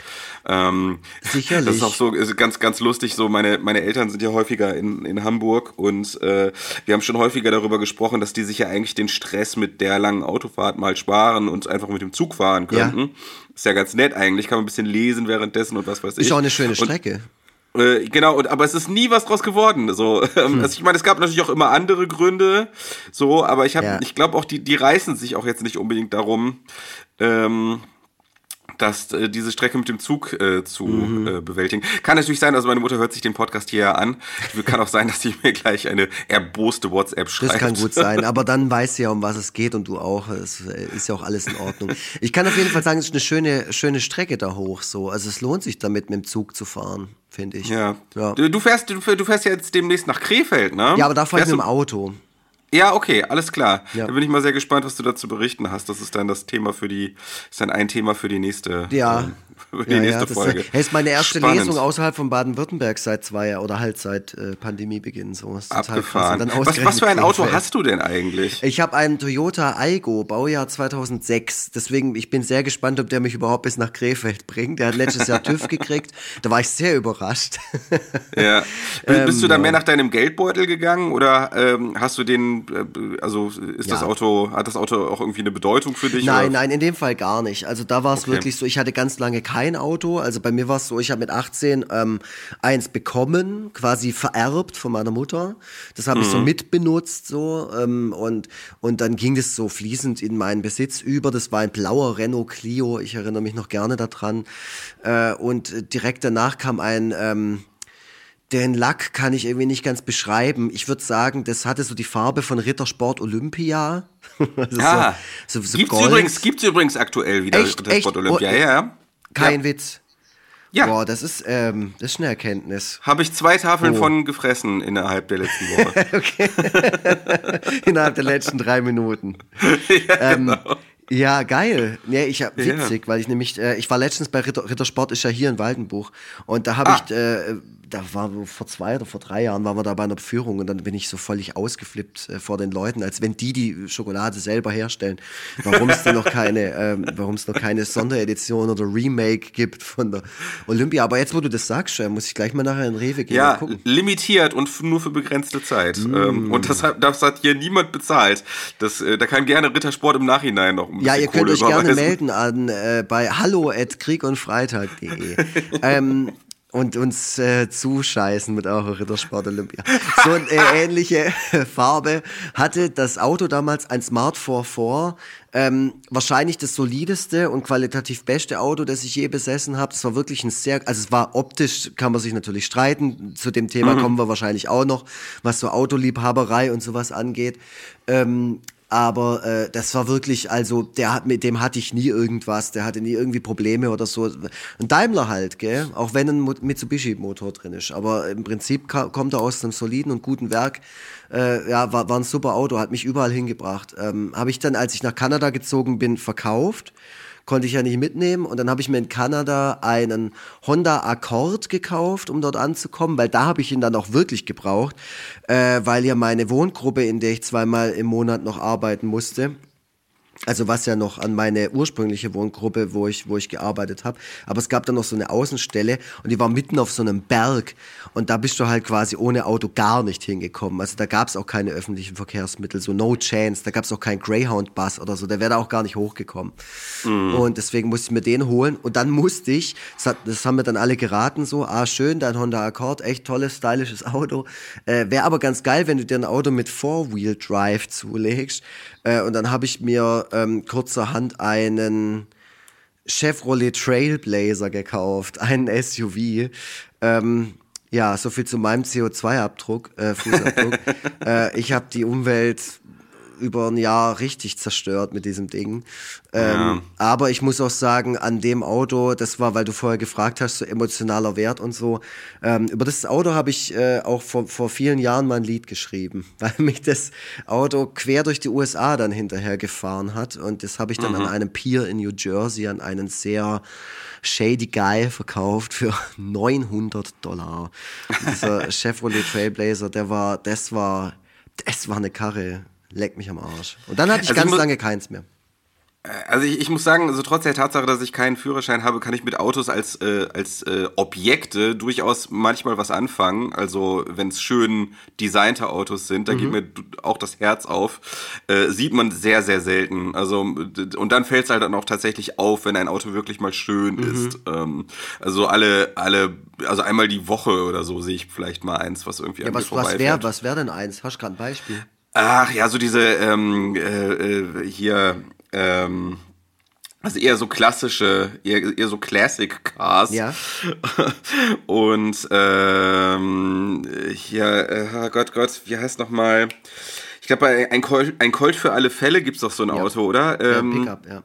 Speaker 2: Ähm, Sicherlich. Das ist auch so ist ganz, ganz lustig. So meine, meine Eltern sind ja häufiger in, in Hamburg und äh, wir haben schon häufiger darüber gesprochen, dass die sich ja eigentlich den Stress mit der langen Autofahrt mal sparen und einfach mit dem Zug fahren könnten. Ja. Ist ja ganz nett eigentlich, kann man ein bisschen lesen währenddessen und was weiß ich.
Speaker 3: Ist auch eine schöne Strecke.
Speaker 2: Und, äh, genau, und, aber es ist nie was draus geworden. So, hm. also ich meine, es gab natürlich auch immer andere Gründe, so, aber ich habe, ja. ich glaube auch, die, die reißen sich auch jetzt nicht unbedingt darum, ähm, dass äh, diese Strecke mit dem Zug äh, zu mhm. äh, bewältigen. Kann natürlich sein, also meine Mutter hört sich den Podcast hier ja an. Kann auch sein, dass sie mir gleich eine erboste WhatsApp schreibt.
Speaker 3: Das kann gut sein, aber dann weiß sie ja, um was es geht und du auch. Es äh, ist ja auch alles in Ordnung. Ich kann auf jeden Fall sagen, es ist eine schöne, schöne Strecke da hoch. So. Also es lohnt sich damit, mit dem Zug zu fahren, finde ich.
Speaker 2: Ja. ja. Du, fährst, du, du fährst ja jetzt demnächst nach Krefeld, ne?
Speaker 3: Ja, aber da fahre ich mit dem Auto.
Speaker 2: Ja, okay, alles klar. Ja. Da bin ich mal sehr gespannt, was du dazu berichten hast. Das ist dann das Thema für die, ist dann ein Thema für die nächste,
Speaker 3: ja. Ähm,
Speaker 2: für die ja, nächste ja, Folge.
Speaker 3: Das ist meine erste Spannend. Lesung außerhalb von Baden-Württemberg seit zwei Jahren oder halt seit äh, Pandemiebeginn. So.
Speaker 2: Abgefahren. Was, was, für ein Auto hast du denn eigentlich?
Speaker 3: Ich habe einen Toyota Aygo, Baujahr 2006. Deswegen, ich bin sehr gespannt, ob der mich überhaupt bis nach Krefeld bringt. Der hat letztes Jahr TÜV gekriegt. Da war ich sehr überrascht.
Speaker 2: ja. Bist ähm, du da mehr nach deinem Geldbeutel gegangen oder ähm, hast du den äh, also ist ja. das Auto, hat das Auto auch irgendwie eine Bedeutung für dich?
Speaker 3: Nein, oder? nein, in dem Fall gar nicht. Also da war es okay. wirklich so, ich hatte ganz lange kein Auto. Also bei mir war es so, ich habe mit 18 ähm, eins bekommen, quasi vererbt von meiner Mutter. Das habe mhm. ich so mhm. mitbenutzt so ähm, und, und dann ging das so fließend in meinen Besitz über. Das war ein blauer Renault Clio, ich erinnere mich noch gerne daran. Äh, und direkt danach kam ein ähm, den Lack kann ich irgendwie nicht ganz beschreiben. Ich würde sagen, das hatte so die Farbe von Rittersport Olympia.
Speaker 2: also ah, so, so, so gibt's, übrigens, gibt's übrigens aktuell wieder
Speaker 3: echt, Rittersport echt? Olympia, oh, ja, ja. Kein ja. Witz. Ja. Boah, das ist, ähm, das ist eine Erkenntnis.
Speaker 2: Habe ich zwei Tafeln oh. von gefressen innerhalb der letzten Woche.
Speaker 3: okay. innerhalb der letzten drei Minuten. ja, ähm, genau. Ja, geil. Nee, ich hab witzig, ja. weil ich nämlich, äh, ich war letztens bei Ritter, Rittersport, ist ja hier in Waldenbuch. Und da habe ah. ich, äh, da war vor zwei oder vor drei Jahren waren wir da bei einer Führung und dann bin ich so völlig ausgeflippt äh, vor den Leuten, als wenn die die Schokolade selber herstellen. Warum es denn noch keine, ähm, warum es noch keine Sonderedition oder Remake gibt von der Olympia. Aber jetzt, wo du das sagst, muss ich gleich mal nachher in Rewe gehen.
Speaker 2: Ja, limitiert und nur für begrenzte Zeit. Mm. Ähm, und das hat, das hat hier niemand bezahlt. Das, äh, da kann gerne Rittersport im Nachhinein noch
Speaker 3: ein Ja, ihr könnt euch gerne melden an äh, bei hallo at kriegundfreitag.de. ähm, und uns äh, zuscheißen mit eurer Rittersport Olympia. So eine äh, ähnliche Farbe hatte das Auto damals ein Smart 44. Ähm, wahrscheinlich das solideste und qualitativ beste Auto, das ich je besessen habe. Das war wirklich ein sehr, also es war optisch, kann man sich natürlich streiten. Zu dem Thema mhm. kommen wir wahrscheinlich auch noch, was so Autoliebhaberei und sowas angeht. Ähm, aber äh, das war wirklich, also der hat mit dem hatte ich nie irgendwas, der hatte nie irgendwie Probleme oder so. Ein Daimler halt, gell? Auch wenn ein Mitsubishi-Motor drin ist. Aber im Prinzip kommt er aus einem soliden und guten Werk. Äh, ja, war, war ein super Auto, hat mich überall hingebracht. Ähm, Habe ich dann, als ich nach Kanada gezogen bin, verkauft konnte ich ja nicht mitnehmen. Und dann habe ich mir in Kanada einen Honda Accord gekauft, um dort anzukommen, weil da habe ich ihn dann auch wirklich gebraucht, äh, weil ja meine Wohngruppe, in der ich zweimal im Monat noch arbeiten musste, also was ja noch an meine ursprüngliche Wohngruppe, wo ich, wo ich gearbeitet habe. Aber es gab dann noch so eine Außenstelle und die war mitten auf so einem Berg. Und da bist du halt quasi ohne Auto gar nicht hingekommen. Also da gab es auch keine öffentlichen Verkehrsmittel, so no chance. Da gab es auch keinen Greyhound-Bus oder so. Der wäre da auch gar nicht hochgekommen. Mhm. Und deswegen musste ich mir den holen. Und dann musste ich, das, hat, das haben mir dann alle geraten, so, ah schön, dein Honda Accord, echt tolles, stylisches Auto. Äh, wäre aber ganz geil, wenn du dir ein Auto mit Four-Wheel-Drive zulegst. Äh, und dann habe ich mir ähm, kurzerhand einen Chevrolet Trailblazer gekauft, einen SUV. Ähm, ja, so viel zu meinem CO2-Abdruck, äh, Fußabdruck. äh, ich habe die Umwelt über ein Jahr richtig zerstört mit diesem Ding. Ähm, ja. Aber ich muss auch sagen, an dem Auto, das war, weil du vorher gefragt hast, so emotionaler Wert und so. Ähm, über das Auto habe ich äh, auch vor, vor vielen Jahren mal ein Lied geschrieben, weil mich das Auto quer durch die USA dann hinterher gefahren hat. Und das habe ich dann mhm. an einem Pier in New Jersey an einen sehr shady Guy verkauft für 900 Dollar. Dieser Chevrolet Trailblazer, der war, das war, das war eine Karre leck mich am Arsch. Und dann hatte ich also ganz ich lange keins mehr.
Speaker 2: Also ich, ich muss sagen, also trotz der Tatsache, dass ich keinen Führerschein habe, kann ich mit Autos als, äh, als äh, Objekte durchaus manchmal was anfangen. Also wenn es schön designte Autos sind, da mhm. geht mir auch das Herz auf. Äh, sieht man sehr, sehr selten. Also und dann fällt es halt dann auch tatsächlich auf, wenn ein Auto wirklich mal schön mhm. ist. Ähm, also alle, alle, also einmal die Woche oder so sehe ich vielleicht mal eins, was irgendwie
Speaker 3: ja,
Speaker 2: an
Speaker 3: was,
Speaker 2: mir
Speaker 3: was wäre was wär denn eins? Hast du gerade ein Beispiel?
Speaker 2: Ach ja, so diese ähm, äh, äh hier ähm, also eher so klassische, eher, eher so Classic Cars.
Speaker 3: Ja.
Speaker 2: Und ähm, hier, äh, Gott, Gott, wie heißt noch mal? Ich glaube, bei ein Colt, ein Colt für alle Fälle gibt es doch so ein ja. Auto, oder?
Speaker 3: Ähm, ja, Pickup, ja.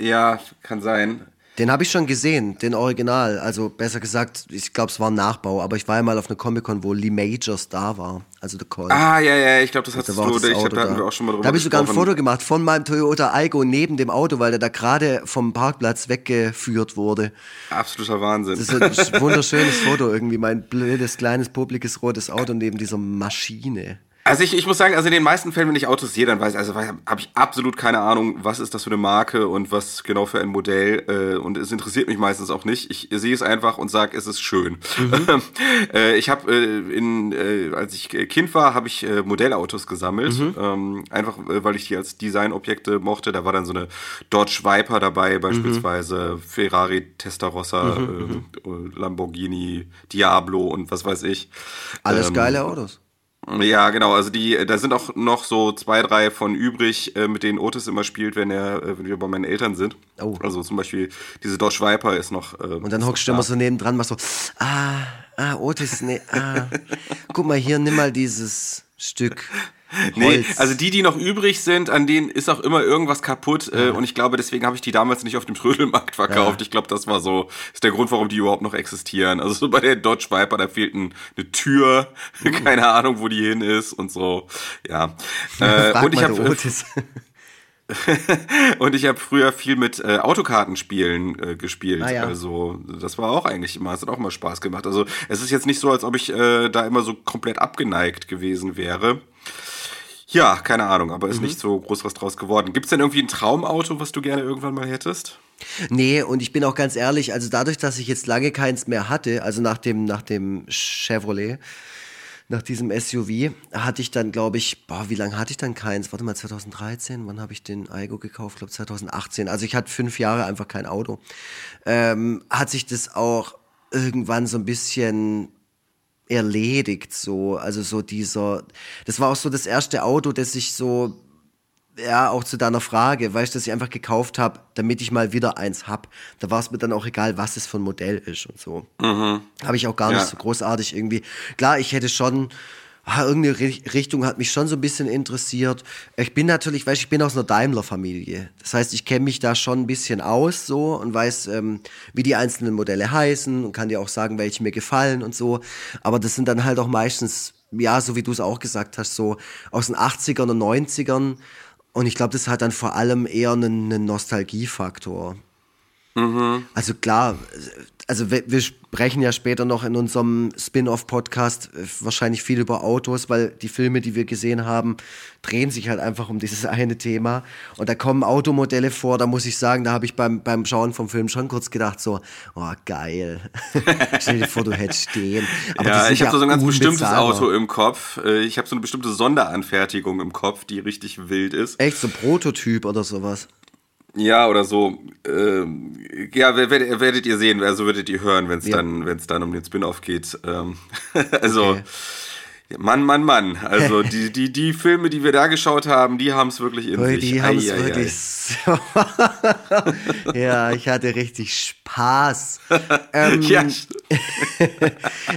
Speaker 2: Ja, kann sein.
Speaker 3: Den habe ich schon gesehen, den Original. Also besser gesagt, ich glaube, es war ein Nachbau, aber ich war ja mal auf einer Comic-Con, wo Lee Majors da war. Also der Colt.
Speaker 2: Ah, ja, ja, ich glaube, das hattest da du.
Speaker 3: Das
Speaker 2: ich
Speaker 3: glaub,
Speaker 2: da hatten wir auch schon mal drüber
Speaker 3: Da habe ich sogar ein Foto gemacht von meinem Toyota Aygo neben dem Auto, weil der da gerade vom Parkplatz weggeführt wurde.
Speaker 2: Absoluter Wahnsinn.
Speaker 3: Das ist ein wunderschönes Foto irgendwie. Mein blödes, kleines, publikes, rotes Auto neben dieser Maschine.
Speaker 2: Also ich, ich muss sagen, also in den meisten Fällen, wenn ich Autos sehe, dann weiß also habe ich absolut keine Ahnung, was ist das für eine Marke und was genau für ein Modell. Äh, und es interessiert mich meistens auch nicht. Ich sehe es einfach und sage, es ist schön. Mhm. äh, ich habe äh, in, äh, als ich Kind war, habe ich äh, Modellautos gesammelt, mhm. ähm, einfach äh, weil ich die als Designobjekte mochte. Da war dann so eine Dodge Viper dabei, beispielsweise mhm. Ferrari Testarossa, mhm, mhm. Lamborghini Diablo und was weiß ich.
Speaker 3: Alles ähm, geile Autos.
Speaker 2: Ja, genau. Also die, da sind auch noch so zwei, drei von übrig, äh, mit denen Otis immer spielt, wenn er, äh, wenn wir bei meinen Eltern sind. Oh. Also zum Beispiel diese Dodge Viper ist noch. Äh,
Speaker 3: Und dann hockst du immer so nebendran, machst so, ah, ah, Otis, ne, ah. Guck mal hier, nimm mal dieses Stück.
Speaker 2: Nee, also die, die noch übrig sind, an denen ist auch immer irgendwas kaputt. Äh, ja. und ich glaube, deswegen habe ich die damals nicht auf dem Trödelmarkt verkauft. Ja. Ich glaube, das war so, ist der Grund, warum die überhaupt noch existieren. Also so bei der Dodge Viper, da fehlt ein, eine Tür, uh. keine Ahnung, wo die hin ist und so. Ja.
Speaker 3: Äh, und ich habe
Speaker 2: und ich habe früher viel mit äh, Autokartenspielen äh, gespielt. Ah, ja. Also das war auch eigentlich immer, es hat auch immer Spaß gemacht. Also es ist jetzt nicht so, als ob ich äh, da immer so komplett abgeneigt gewesen wäre. Ja, keine Ahnung, aber ist mhm. nicht so groß was draus geworden. Gibt es denn irgendwie ein Traumauto, was du gerne irgendwann mal hättest?
Speaker 3: Nee, und ich bin auch ganz ehrlich, also dadurch, dass ich jetzt lange keins mehr hatte, also nach dem, nach dem Chevrolet, nach diesem SUV, hatte ich dann, glaube ich, boah, wie lange hatte ich dann keins? Warte mal, 2013, wann habe ich den Aigo gekauft? Ich glaube 2018. Also ich hatte fünf Jahre einfach kein Auto. Ähm, hat sich das auch irgendwann so ein bisschen erledigt, so. Also so dieser, das war auch so das erste Auto, das ich so, ja, auch zu deiner Frage, weißt du, dass ich einfach gekauft habe, damit ich mal wieder eins hab. Da war es mir dann auch egal, was es für ein Modell ist und so. Mhm. Habe ich auch gar ja. nicht so großartig irgendwie. Klar, ich hätte schon ah, irgendeine Richtung hat mich schon so ein bisschen interessiert. Ich bin natürlich, weißt ich bin aus einer Daimler-Familie. Das heißt, ich kenne mich da schon ein bisschen aus so und weiß, ähm, wie die einzelnen Modelle heißen und kann dir auch sagen, welche mir gefallen und so. Aber das sind dann halt auch meistens, ja, so wie du es auch gesagt hast, so aus den 80ern und 90ern. Und ich glaube, das hat dann vor allem eher einen, einen Nostalgiefaktor. Mhm. Also klar, also wir, wir, sprechen ja später noch in unserem Spin-off-Podcast äh, wahrscheinlich viel über Autos, weil die Filme, die wir gesehen haben, drehen sich halt einfach um dieses eine Thema. Und da kommen Automodelle vor, da muss ich sagen, da habe ich beim, beim Schauen vom Film schon kurz gedacht, so, oh geil. Stell dir vor, du hättest stehen.
Speaker 2: Aber ja, ich habe ja so ein ganz bestimmtes Auto im Kopf. Äh, ich habe so eine bestimmte Sonderanfertigung im Kopf, die richtig wild ist.
Speaker 3: Echt, so Prototyp oder sowas?
Speaker 2: Ja, oder so. Äh, ja, werdet, werdet ihr sehen, also würdet ihr hören, wenn es ja. dann, wenn es dann um den Spin-off geht. Ähm, also. Okay. Mann, Mann, Mann. Also die, die, die Filme, die wir da geschaut haben, die haben es wirklich in
Speaker 3: Boy,
Speaker 2: sich.
Speaker 3: Die haben es wirklich. So ja, ich hatte richtig Spaß. ähm, ja.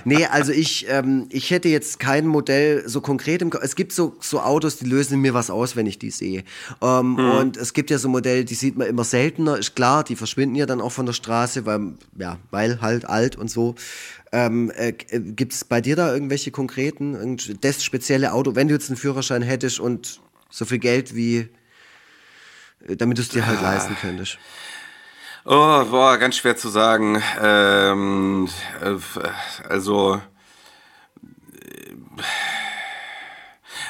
Speaker 3: nee, also ich, ähm, ich hätte jetzt kein Modell so konkret im Kopf. Es gibt so, so Autos, die lösen mir was aus, wenn ich die sehe. Ähm, mhm. Und es gibt ja so Modelle, die sieht man immer seltener. Ist klar, die verschwinden ja dann auch von der Straße, weil, ja, weil halt alt und so. Ähm, äh, äh Gibt es bei dir da irgendwelche konkreten, das spezielle Auto, wenn du jetzt einen Führerschein hättest und so viel Geld wie, äh, damit du es dir halt ah. leisten könntest?
Speaker 2: Oh, boah, ganz schwer zu sagen. Ähm, äh, also,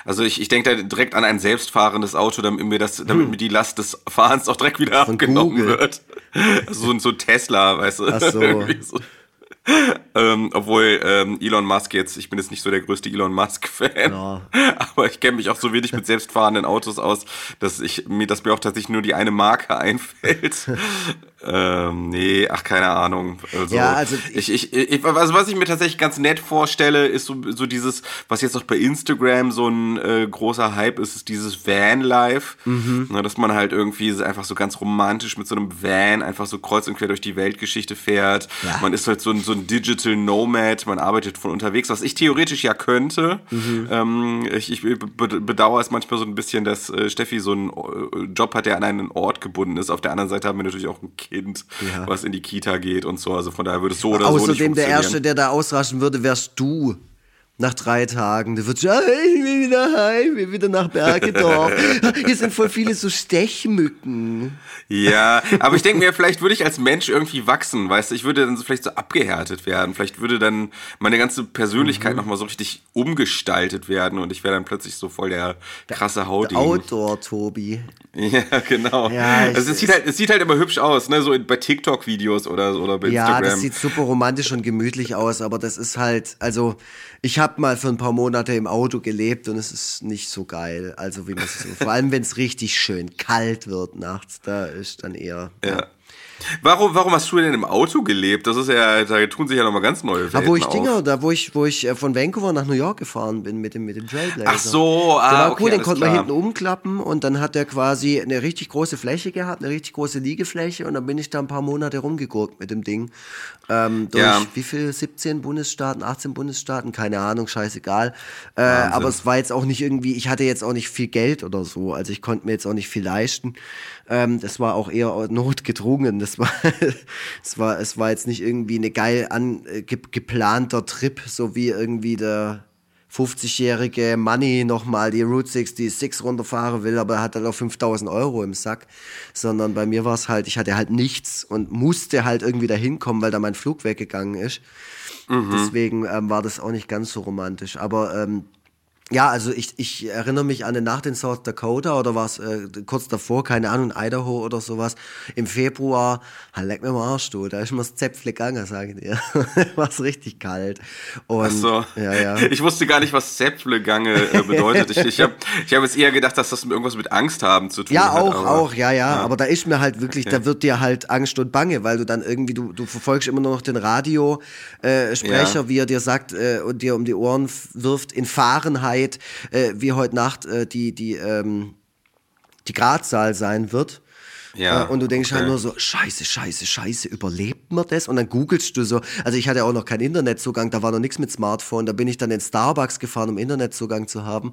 Speaker 2: Also ich, ich denke da direkt an ein selbstfahrendes Auto, damit mir das, damit mir die Last des Fahrens auch direkt wieder
Speaker 3: Von
Speaker 2: abgenommen
Speaker 3: Google.
Speaker 2: wird. Also so, ein- so ein Tesla, weißt du?
Speaker 3: Ach so.
Speaker 2: Ähm, obwohl ähm, Elon Musk jetzt, ich bin jetzt nicht so der größte Elon Musk-Fan,
Speaker 3: Ja.
Speaker 2: aber ich kenne mich auch so wenig mit selbstfahrenden Autos aus, dass ich mir, dass mir auch tatsächlich nur die eine Marke einfällt. Ähm, nee, ach keine Ahnung. Also,
Speaker 3: Ja, also
Speaker 2: ich, ich, ich, also was ich mir tatsächlich ganz nett vorstelle, ist so, so dieses, was jetzt auch bei Instagram so ein äh, großer Hype ist, ist dieses Van-Life.
Speaker 3: Mhm.
Speaker 2: Na, dass man halt irgendwie einfach so ganz romantisch mit so einem Van einfach so kreuz und quer durch die Weltgeschichte fährt.
Speaker 3: Ja.
Speaker 2: Man ist halt so ein, so ein Digital Nomad, man arbeitet von unterwegs, was ich theoretisch ja könnte.
Speaker 3: Mhm.
Speaker 2: Ähm, ich, ich be- bedauere es manchmal so ein bisschen, dass äh, Steffi so einen äh, Job hat, der an einen Ort gebunden ist. Auf der anderen Seite haben wir natürlich auch ein Kind,
Speaker 3: Ja.
Speaker 2: was in die Kita geht und so. Also von daher würde es so oder so nicht
Speaker 3: Außerdem der. Erste, der da ausraschen würde, wärst du. Nach drei Tagen. Du würdest, ja, ich will wieder heim, ich will wieder nach Bergedorf. Hier sind voll viele so Stechmücken.
Speaker 2: Ja, aber ich denke mir, vielleicht würde ich als Mensch irgendwie wachsen, weißt du, ich würde dann so vielleicht so abgehärtet werden. Vielleicht würde dann meine ganze
Speaker 3: Mhm.
Speaker 2: Persönlichkeit nochmal so richtig umgestaltet werden und ich wäre dann plötzlich so voll der krasse Hauding.
Speaker 3: Outdoor-Tobi.
Speaker 2: Ja, genau.
Speaker 3: Ja, ich-
Speaker 2: also es sieht halt, es sieht halt immer hübsch aus, ne, so bei TikTok-Videos oder, oder bei
Speaker 3: Ja,
Speaker 2: Instagram.
Speaker 3: das sieht super romantisch und gemütlich aus, aber das ist halt, also ich habe mal für ein paar Monate im Auto gelebt und es ist nicht so geil. Also wie man es so, vor allem wenn es richtig schön kalt wird nachts, da ist dann eher.
Speaker 2: ja. Warum, warum hast du denn im Auto gelebt? Das ist ja, da tun sich ja nochmal ganz neue Welten
Speaker 3: Da wo ich. Dinger, da wo ich, wo ich äh, von Vancouver nach New York gefahren bin mit dem, mit dem Trailblazer.
Speaker 2: Ach so, ah,
Speaker 3: Der war
Speaker 2: okay,
Speaker 3: cool, den konnte man
Speaker 2: klar.
Speaker 3: hinten umklappen und dann hat er quasi eine richtig große Fläche gehabt, eine richtig große Liegefläche und dann bin ich da ein paar Monate rumgegurkt mit dem Ding. Ähm, durch
Speaker 2: Ja.
Speaker 3: wie viel? 17 Bundesstaaten, 18 Bundesstaaten, keine Ahnung, scheißegal. Äh, aber es war jetzt auch nicht irgendwie, ich hatte jetzt auch nicht viel Geld oder so, also ich konnte mir jetzt auch nicht viel leisten. Ähm, das war auch eher notgedrungen. Das war, es war, es war jetzt nicht irgendwie eine geil an, äh, ge geplanter Trip, so wie irgendwie der 50-jährige Money nochmal die Route 66 runterfahren will, aber er hat halt auch 5000 Euro im Sack. Sondern bei mir war es halt, ich hatte halt nichts und musste halt irgendwie da hinkommen, weil da mein Flug weggegangen ist. Deswegen ähm, war das auch nicht ganz so romantisch. Aber ähm, ja, also ich, ich erinnere mich an eine Nacht in South Dakota oder was äh, kurz davor, keine Ahnung, in Idaho oder sowas. Im Februar, halt leck mir mal Arsch, du, da ist mir das Zäpfle gegangen, sage ich dir. war es richtig kalt. Und,
Speaker 2: Ach so.
Speaker 3: Ja, ja.
Speaker 2: Ich wusste gar nicht, was Zäpflegange äh, bedeutet. ich ich habe ich hab jetzt eher gedacht, dass das irgendwas mit Angst haben zu tun
Speaker 3: Ja,
Speaker 2: hat.
Speaker 3: auch,
Speaker 2: aber-
Speaker 3: auch, ja, ja, Aber da ist mir halt wirklich, da wird dir halt Angst und Bange, weil du dann irgendwie, du, du verfolgst immer nur noch den Radiosprecher, äh, Sprecher,
Speaker 2: Ja.
Speaker 3: wie er dir sagt äh, und dir um die Ohren wirft in Fahrenheit, äh, wie heute Nacht äh, die, die, ähm, die Gradzahl sein wird.
Speaker 2: Ja,
Speaker 3: Äh, und du denkst halt
Speaker 2: okay.
Speaker 3: nur so, scheiße, scheiße, scheiße, überlebt man das? Und dann googelst du so, also ich hatte auch noch keinen Internetzugang, da war noch nichts mit Smartphone, da bin ich dann in Starbucks gefahren, um Internetzugang zu haben.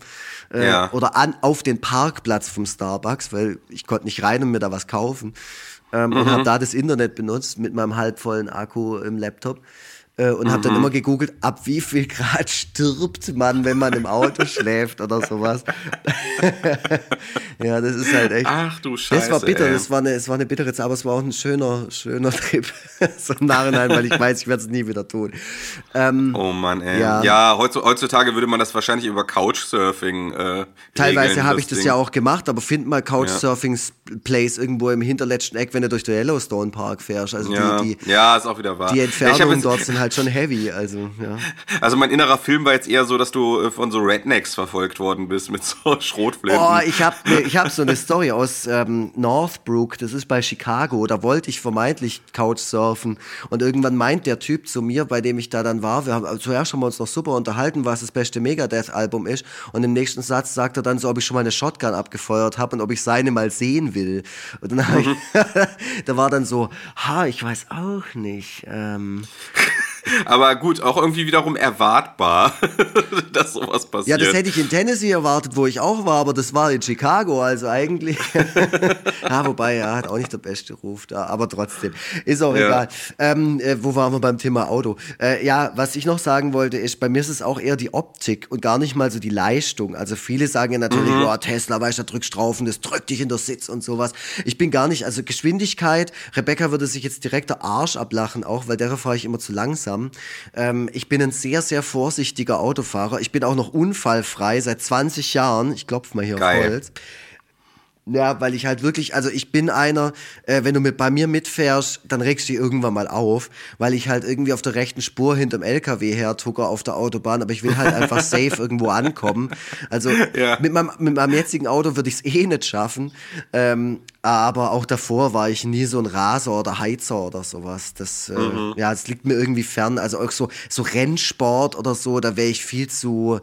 Speaker 3: Äh,
Speaker 2: Ja.
Speaker 3: Oder an, auf den Parkplatz vom Starbucks, weil ich konnte nicht rein und mir da was kaufen. Ähm, Und
Speaker 2: Mhm.
Speaker 3: habe da das Internet benutzt mit meinem halbvollen Akku im Laptop. Äh, und habe dann
Speaker 2: Mhm.
Speaker 3: immer gegoogelt, ab wie viel Grad stirbt man, wenn man im Auto schläft oder sowas. Ja, das ist halt echt.
Speaker 2: Ach du Scheiße.
Speaker 3: Das war bitter,
Speaker 2: ey.
Speaker 3: das war eine, es war eine bittere Zeit, aber es war auch ein schöner, schöner Trip. so im Nachhinein, weil ich weiß, ich werde es nie wieder tun. Ähm,
Speaker 2: Oh Mann, ey.
Speaker 3: Ja.
Speaker 2: Ja, heutzu- heutzutage würde man das wahrscheinlich über Couchsurfing äh,
Speaker 3: teilweise habe ich das
Speaker 2: Ding.
Speaker 3: ja auch gemacht, aber find mal Couchsurfing-Place irgendwo im hinterletzten Eck, wenn du durch den Yellowstone Park fährst. Also
Speaker 2: Ja,
Speaker 3: die, die,
Speaker 2: ja, ist auch wieder wahr.
Speaker 3: die
Speaker 2: Ja,
Speaker 3: Entfernungen dort sind halt schon heavy. Also, ja.
Speaker 2: Also mein innerer Film war jetzt eher so, dass du äh, von so Rednecks verfolgt worden bist mit so Schrotflinten.
Speaker 3: Oh, ich habe ne, ich hab so eine Story aus ähm, Northbrook, das ist bei Chicago. Da wollte ich vermeintlich Couchsurfen. Und irgendwann meint der Typ zu mir, bei dem ich da dann war, wir haben, also zuerst haben wir uns noch super unterhalten, was das beste Megadeth-Album ist. Und im nächsten Satz sagt er dann so, ob ich schon mal eine Shotgun abgefeuert habe und ob ich seine mal sehen will. Und dann hab ich, da war dann so, ha, ich weiß auch nicht. Ähm,
Speaker 2: Aber gut, auch irgendwie wiederum erwartbar, dass sowas
Speaker 3: Ja,
Speaker 2: passiert.
Speaker 3: das hätte ich in Tennessee erwartet, wo ich auch war, aber das war in Chicago, also eigentlich. ja, wobei, ja, hat auch nicht der beste Ruf da, aber trotzdem. Ist auch
Speaker 2: Ja.
Speaker 3: egal. Ähm, äh, wo waren wir beim Thema Auto? Äh, ja, was ich noch sagen wollte, ist, bei mir ist es auch eher die Optik und gar nicht mal so die Leistung. Also viele sagen ja natürlich,
Speaker 2: Mhm.
Speaker 3: oh, Tesla, weißt du, da drückst drauf und das drückt dich in der Sitz und sowas. Ich bin gar nicht, also Geschwindigkeit, Rebecca würde sich jetzt direkt der Arsch ablachen, auch, weil der fahre ich immer zu langsam. Haben. Ähm, ich bin ein sehr, sehr vorsichtiger Autofahrer. Ich bin auch noch unfallfrei seit 20 Jahren. Ich klopfe mal hier
Speaker 2: Geil.
Speaker 3: auf Holz. Ja, weil ich halt wirklich, also ich bin einer, äh, wenn du mit bei mir mitfährst, dann regst du dich irgendwann mal auf, weil ich halt irgendwie auf der rechten Spur hinterm LKW hertucker auf der Autobahn, aber ich will halt einfach safe irgendwo ankommen. Also
Speaker 2: Ja.
Speaker 3: mit, meinem, mit meinem jetzigen Auto würde ich es eh nicht schaffen, ähm, aber auch davor war ich nie so ein Raser oder Heizer oder sowas. Das, äh,
Speaker 2: Mhm.
Speaker 3: ja, das liegt mir irgendwie fern. Also auch so, so Rennsport oder so, da wäre ich viel zu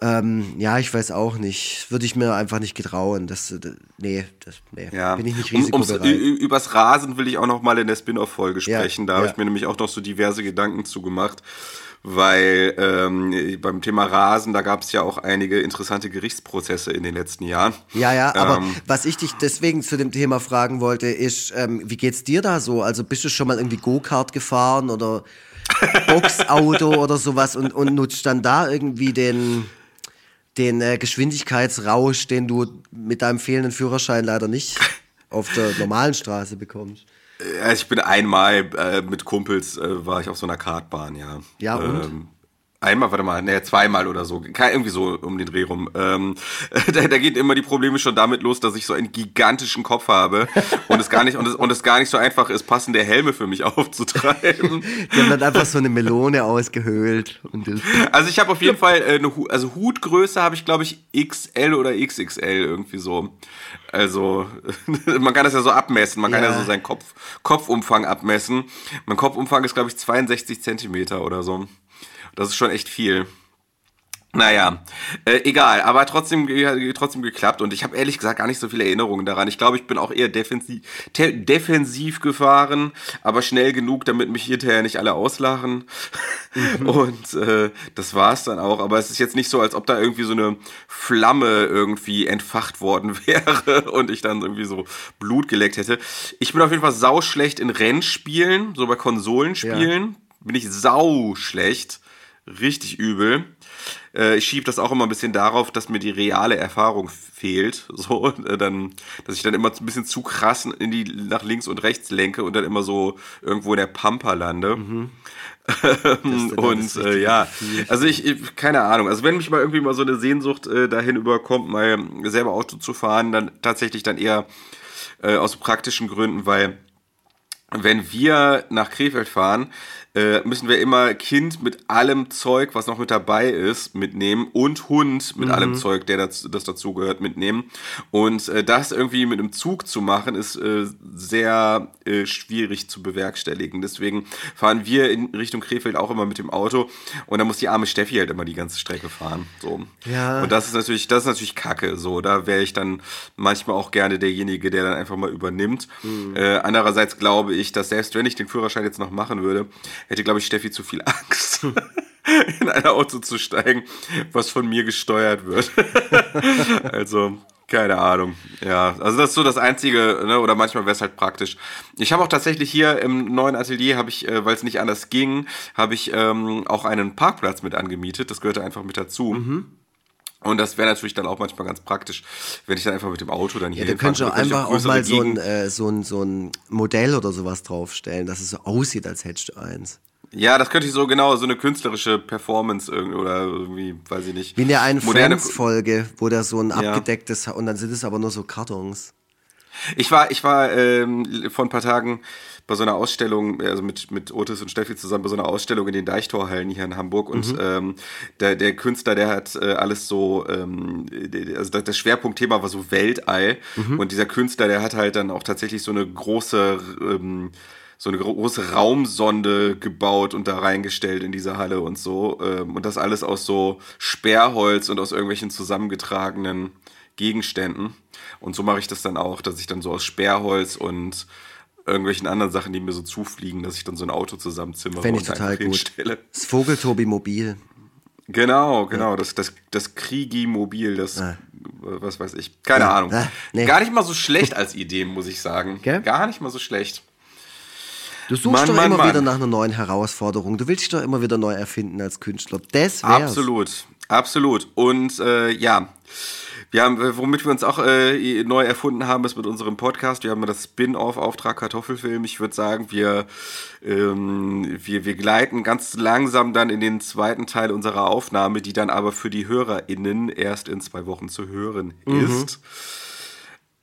Speaker 3: ähm, ja, ich weiß auch nicht. Würde ich mir einfach nicht getrauen. Das, äh, nee, das, nee.
Speaker 2: Ja,
Speaker 3: bin ich nicht
Speaker 2: um, ums,
Speaker 3: risikobereit.
Speaker 2: übers Rasen will ich auch noch mal in der Spin-off-Folge
Speaker 3: Ja,
Speaker 2: sprechen. Da habe
Speaker 3: ja.
Speaker 2: ich mir nämlich auch noch so diverse Gedanken zu gemacht, weil ähm, beim Thema Rasen, da gab es ja auch einige interessante Gerichtsprozesse in den letzten Jahren.
Speaker 3: ja, ja, aber
Speaker 2: Ähm,
Speaker 3: was ich dich deswegen zu dem Thema fragen wollte, ist, ähm, wie geht's dir da so? Also bist du schon mal irgendwie Go-Kart gefahren oder Boxauto oder sowas und, und nutzt dann da irgendwie den, den äh, Geschwindigkeitsrausch, den du mit deinem fehlenden Führerschein leider nicht auf der normalen Straße bekommst?
Speaker 2: Ich bin einmal äh, mit Kumpels, äh, war ich auf so einer Kartbahn, ja.
Speaker 3: Ja, und?
Speaker 2: Ähm, einmal, warte mal, ne, zweimal oder so. Irgendwie so um den Dreh rum. Ähm, da, da geht immer die Probleme schon damit los, dass ich so einen gigantischen Kopf habe und es gar nicht, und es, und es gar nicht so einfach ist, passende Helme für mich aufzutreiben.
Speaker 3: Die haben dann einfach so eine Melone ausgehöhlt.
Speaker 2: Also ich habe auf jeden Fall äh, eine Hu also Hutgröße habe ich glaube ich XL oder XXL irgendwie so. Also man kann das ja so abmessen, man kann ja
Speaker 3: Ja.
Speaker 2: so seinen Kopf Kopfumfang abmessen. Mein Kopfumfang ist glaube ich 62 Zentimeter oder so. Das ist schon echt viel. Naja, äh, egal, aber trotzdem, trotzdem geklappt und ich habe ehrlich gesagt gar nicht so viele Erinnerungen daran. Ich glaube, ich bin auch eher defensiv, defensiv gefahren, aber schnell genug, damit mich hinterher nicht alle auslachen. Und äh, das war's dann auch. Aber es ist jetzt nicht so, als ob da irgendwie so eine Flamme irgendwie entfacht worden wäre und ich dann irgendwie so Blut geleckt hätte. Ich bin auf jeden Fall sauschlecht in Rennspielen, so bei Konsolenspielen. Bin ich sau schlecht. Richtig übel. Äh, ich schiebe das auch immer ein bisschen darauf, dass mir die reale Erfahrung fehlt. So, äh, dann, dass ich dann immer ein bisschen zu krass in die nach links und rechts lenke und dann immer so irgendwo in der Pampa lande.
Speaker 3: Dann
Speaker 2: und äh, ja, also ich, ich, keine Ahnung. Also wenn mich mal irgendwie mal so eine Sehnsucht äh, dahin überkommt, mal selber Auto zu fahren, dann tatsächlich dann eher äh, aus praktischen Gründen, weil wenn wir nach Krefeld fahren, äh, müssen wir immer Kind mit allem Zeug, was noch mit dabei ist, mitnehmen und Hund mit allem Zeug, der das, das dazugehört, mitnehmen. Und äh, das irgendwie mit einem Zug zu machen, ist äh, sehr äh, schwierig zu bewerkstelligen. Deswegen fahren wir in Richtung Krefeld auch immer mit dem Auto und dann muss die arme Steffi halt immer die ganze Strecke fahren. So.
Speaker 3: Ja.
Speaker 2: Und das ist natürlich, das ist natürlich Kacke. So, da wäre ich dann manchmal auch gerne derjenige, der dann einfach mal übernimmt. Äh, andererseits glaube ich, dass selbst wenn ich den Führerschein jetzt noch machen würde, hätte, glaube ich, Steffi zu viel Angst, in ein Auto zu steigen, was von mir gesteuert wird. also, keine Ahnung. Ja, also das ist so das Einzige, ne? oder manchmal wäre es halt praktisch. Ich habe auch tatsächlich hier im neuen Atelier, habe ich, äh, weil es nicht anders ging, habe ich ähm, auch einen Parkplatz mit angemietet. Das gehörte einfach mit dazu. Und das wäre natürlich dann auch manchmal ganz praktisch, wenn ich dann einfach mit dem Auto dann hier
Speaker 3: ja, du könntest
Speaker 2: hinfahre.
Speaker 3: einfach auch mal so ein, äh, so, ein, so ein Modell oder sowas draufstellen, dass es so aussieht, als hättest du eins.
Speaker 2: Ja, das könnte ich so genau, so eine künstlerische Performance irgendwie oder irgendwie, weiß ich nicht.
Speaker 3: Wie in der einen Friends-Folge, wo der so ein
Speaker 2: Ja.
Speaker 3: abgedecktes und dann sind es aber nur so Kartons.
Speaker 2: Ich war, ich war ähm, vor ein paar Tagen bei so einer Ausstellung, also mit, mit Otis und Steffi zusammen bei so einer Ausstellung in den Deichtorhallen hier in Hamburg und ähm, der, der Künstler, der hat äh, alles so, ähm, also das, Schwerpunktthema war so Weltall und dieser Künstler, der hat halt dann auch tatsächlich so eine große ähm, so eine große Raumsonde gebaut und da reingestellt in diese Halle und so. Ähm, und das alles aus so Sperrholz und aus irgendwelchen zusammengetragenen Gegenständen. Und so mache ich das dann auch, dass ich dann so aus Sperrholz und irgendwelchen anderen Sachen, die mir so zufliegen, dass ich dann so ein Auto zusammenzimmere
Speaker 3: Fände ich
Speaker 2: und
Speaker 3: total gut.
Speaker 2: hinstelle.
Speaker 3: Das Vogeltobi Mobil.
Speaker 2: Genau, genau, das, das, das Kriegi-Mobil, das,
Speaker 3: Ah.
Speaker 2: äh, was weiß ich, keine
Speaker 3: Ja,
Speaker 2: Ahnung.
Speaker 3: ah, nee.
Speaker 2: Gar nicht mal so schlecht als Idee, muss ich sagen.
Speaker 3: Gell?
Speaker 2: Gar nicht mal so schlecht.
Speaker 3: Du suchst
Speaker 2: Mann,
Speaker 3: doch
Speaker 2: Mann,
Speaker 3: immer
Speaker 2: Mann.
Speaker 3: wieder nach einer neuen Herausforderung. Du willst dich doch immer wieder neu erfinden als Künstler. Das wär's.
Speaker 2: Absolut, absolut. Und äh, ja, Wir haben, womit wir uns auch äh, neu erfunden haben, ist mit unserem Podcast. Wir haben das Spin-off-Auftrag Kartoffelfilm. Ich würde sagen, wir, ähm, wir, wir gleiten ganz langsam dann in den zweiten Teil unserer Aufnahme, die dann aber für die HörerInnen erst in zwei Wochen zu hören mhm.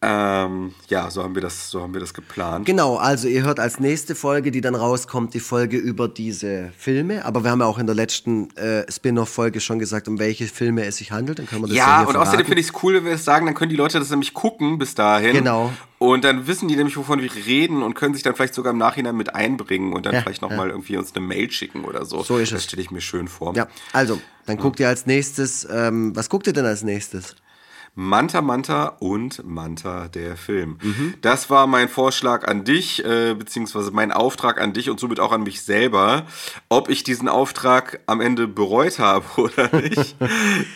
Speaker 2: Ähm, ja, so haben wir das, so haben wir das geplant.
Speaker 3: Genau, also ihr hört als nächste Folge, die dann rauskommt, die Folge über diese Filme. Aber wir haben ja auch in der letzten äh, Spin-off-Folge schon gesagt, um welche Filme es sich handelt. Dann können wir das
Speaker 2: ja, ja und außerdem finde ich es cool, wenn wir es sagen, dann können die Leute das nämlich gucken bis dahin.
Speaker 3: Genau.
Speaker 2: Und dann wissen die nämlich, wovon wir reden und können sich dann vielleicht sogar im Nachhinein mit einbringen und dann ja, vielleicht nochmal ja. irgendwie uns eine Mail schicken oder so.
Speaker 3: So ist
Speaker 2: das
Speaker 3: es.
Speaker 2: Das stelle ich mir schön vor.
Speaker 3: Ja, also, dann guckt ihr als nächstes, ähm, was guckt ihr denn als nächstes?
Speaker 2: Manta Manta und Manta der Film. Mhm. Das war mein Vorschlag an dich, äh, beziehungsweise mein Auftrag an dich und somit auch an mich selber. Ob ich diesen Auftrag am Ende bereut habe oder nicht,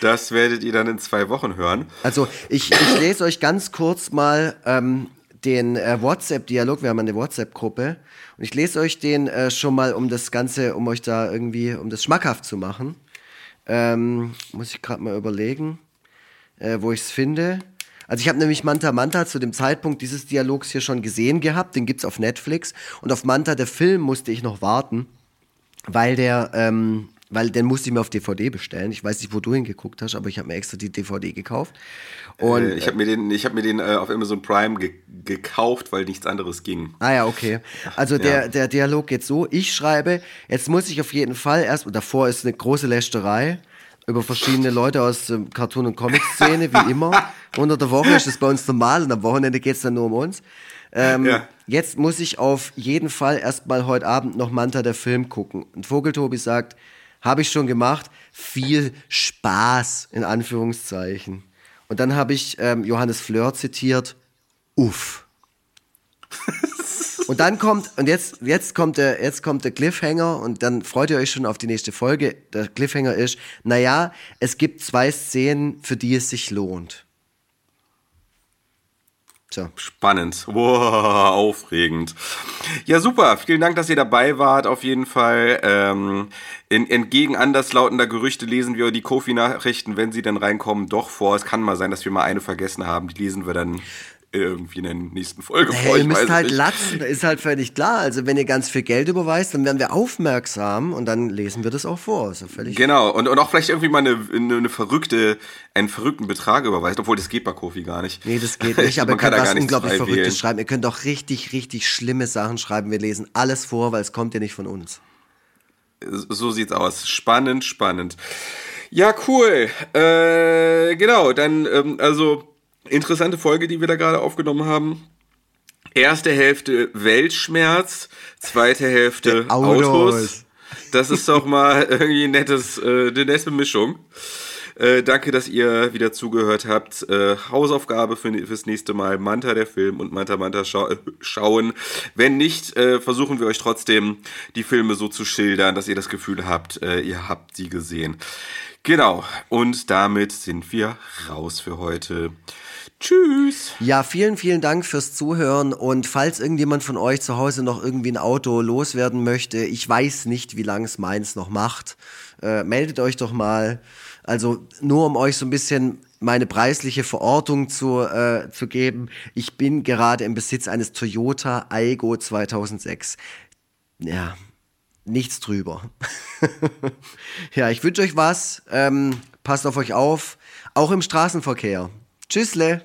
Speaker 2: das werdet ihr dann in zwei Wochen hören.
Speaker 3: Also ich, ich lese euch ganz kurz mal ähm, den äh, WhatsApp-Dialog, wir haben eine WhatsApp-Gruppe und ich lese euch den äh, schon mal, um das Ganze, um euch da irgendwie, um das schmackhaft zu machen. Ähm, muss ich gerade mal überlegen äh, wo ich es finde. Also ich habe nämlich Manta Manta zu dem Zeitpunkt dieses Dialogs hier schon gesehen gehabt. Den gibt es auf Netflix. Und auf Manta, der Film, musste ich noch warten, weil der, ähm, weil den musste ich mir auf DVD bestellen. Ich weiß nicht, wo du hingeguckt hast, aber ich habe mir extra die DVD gekauft.
Speaker 2: Und, äh, ich habe mir den, ich hab mir den äh, auf Amazon Prime ge gekauft, weil nichts anderes ging.
Speaker 3: Ah ja, okay. Also der, ja. der Dialog geht so, ich schreibe, jetzt muss ich auf jeden Fall erst, davor ist eine große Lästerei, über verschiedene Leute aus der Cartoon- und Comic-Szene, wie immer. Unter der Woche ist das bei uns normal und am Wochenende geht es dann nur um uns. Ähm, ja. Jetzt muss ich auf jeden Fall erstmal heute Abend noch Manta der Film gucken. Und Vogeltobi sagt, habe ich schon gemacht, viel Spaß in Anführungszeichen. Und dann habe ich ähm, Johannes Fleur zitiert, uff. Und dann kommt, und jetzt, jetzt kommt der, jetzt kommt der Cliffhanger und dann freut ihr euch schon auf die nächste Folge. Der Cliffhanger ist, naja, es gibt zwei Szenen, für die es sich lohnt.
Speaker 2: So. Spannend. Wow, aufregend. Ja, super. Vielen Dank, dass ihr dabei wart. Auf jeden Fall. Ähm, in, entgegen anderslautender Gerüchte lesen wir die Kofi-Nachrichten, wenn sie dann reinkommen, doch vor. Es kann mal sein, dass wir mal eine vergessen haben. Die lesen wir dann irgendwie in der nächsten Folge
Speaker 3: hey, vor. Ihr müsst halt nicht. latzen, ist halt völlig klar. Also wenn ihr ganz viel Geld überweist, dann werden wir aufmerksam und dann lesen wir das auch vor. Ja völlig
Speaker 2: genau, und, und auch vielleicht irgendwie mal eine, eine, eine, verrückte, einen verrückten Betrag überweist, obwohl das geht bei Kofi gar nicht.
Speaker 3: Nee, das geht nicht, aber ihr könnt was unglaublich Verrücktes wählen. schreiben. Ihr könnt auch richtig, richtig schlimme Sachen schreiben. Wir lesen alles vor, weil es kommt ja nicht von uns.
Speaker 2: So sieht's aus. Spannend, spannend. Ja, cool. Äh, genau, dann, ähm, also Interessante Folge, die wir da gerade aufgenommen haben. Erste Hälfte Weltschmerz, zweite Hälfte Autos. Autos. Das ist doch mal irgendwie ein nettes, äh, eine nette Mischung. Äh, danke, dass ihr wieder zugehört habt. Äh, Hausaufgabe für, fürs nächste Mal. Manta der Film und Manta Manta schau schauen. Wenn nicht, äh, versuchen wir euch trotzdem die Filme so zu schildern, dass ihr das Gefühl habt, äh, ihr habt sie gesehen. Genau. Und damit sind wir raus für heute. Tschüss.
Speaker 3: Ja, vielen, vielen Dank fürs Zuhören. Und falls irgendjemand von euch zu Hause noch irgendwie ein Auto loswerden möchte, ich weiß nicht, wie lange es meins noch macht, äh, meldet euch doch mal. Also nur um euch so ein bisschen meine preisliche Verortung zu, äh, zu geben. Ich bin gerade im Besitz eines Toyota Aigo 2006. Ja, nichts drüber. ja, ich wünsche euch was. Ähm, passt auf euch auf. Auch im Straßenverkehr. Tschüssle.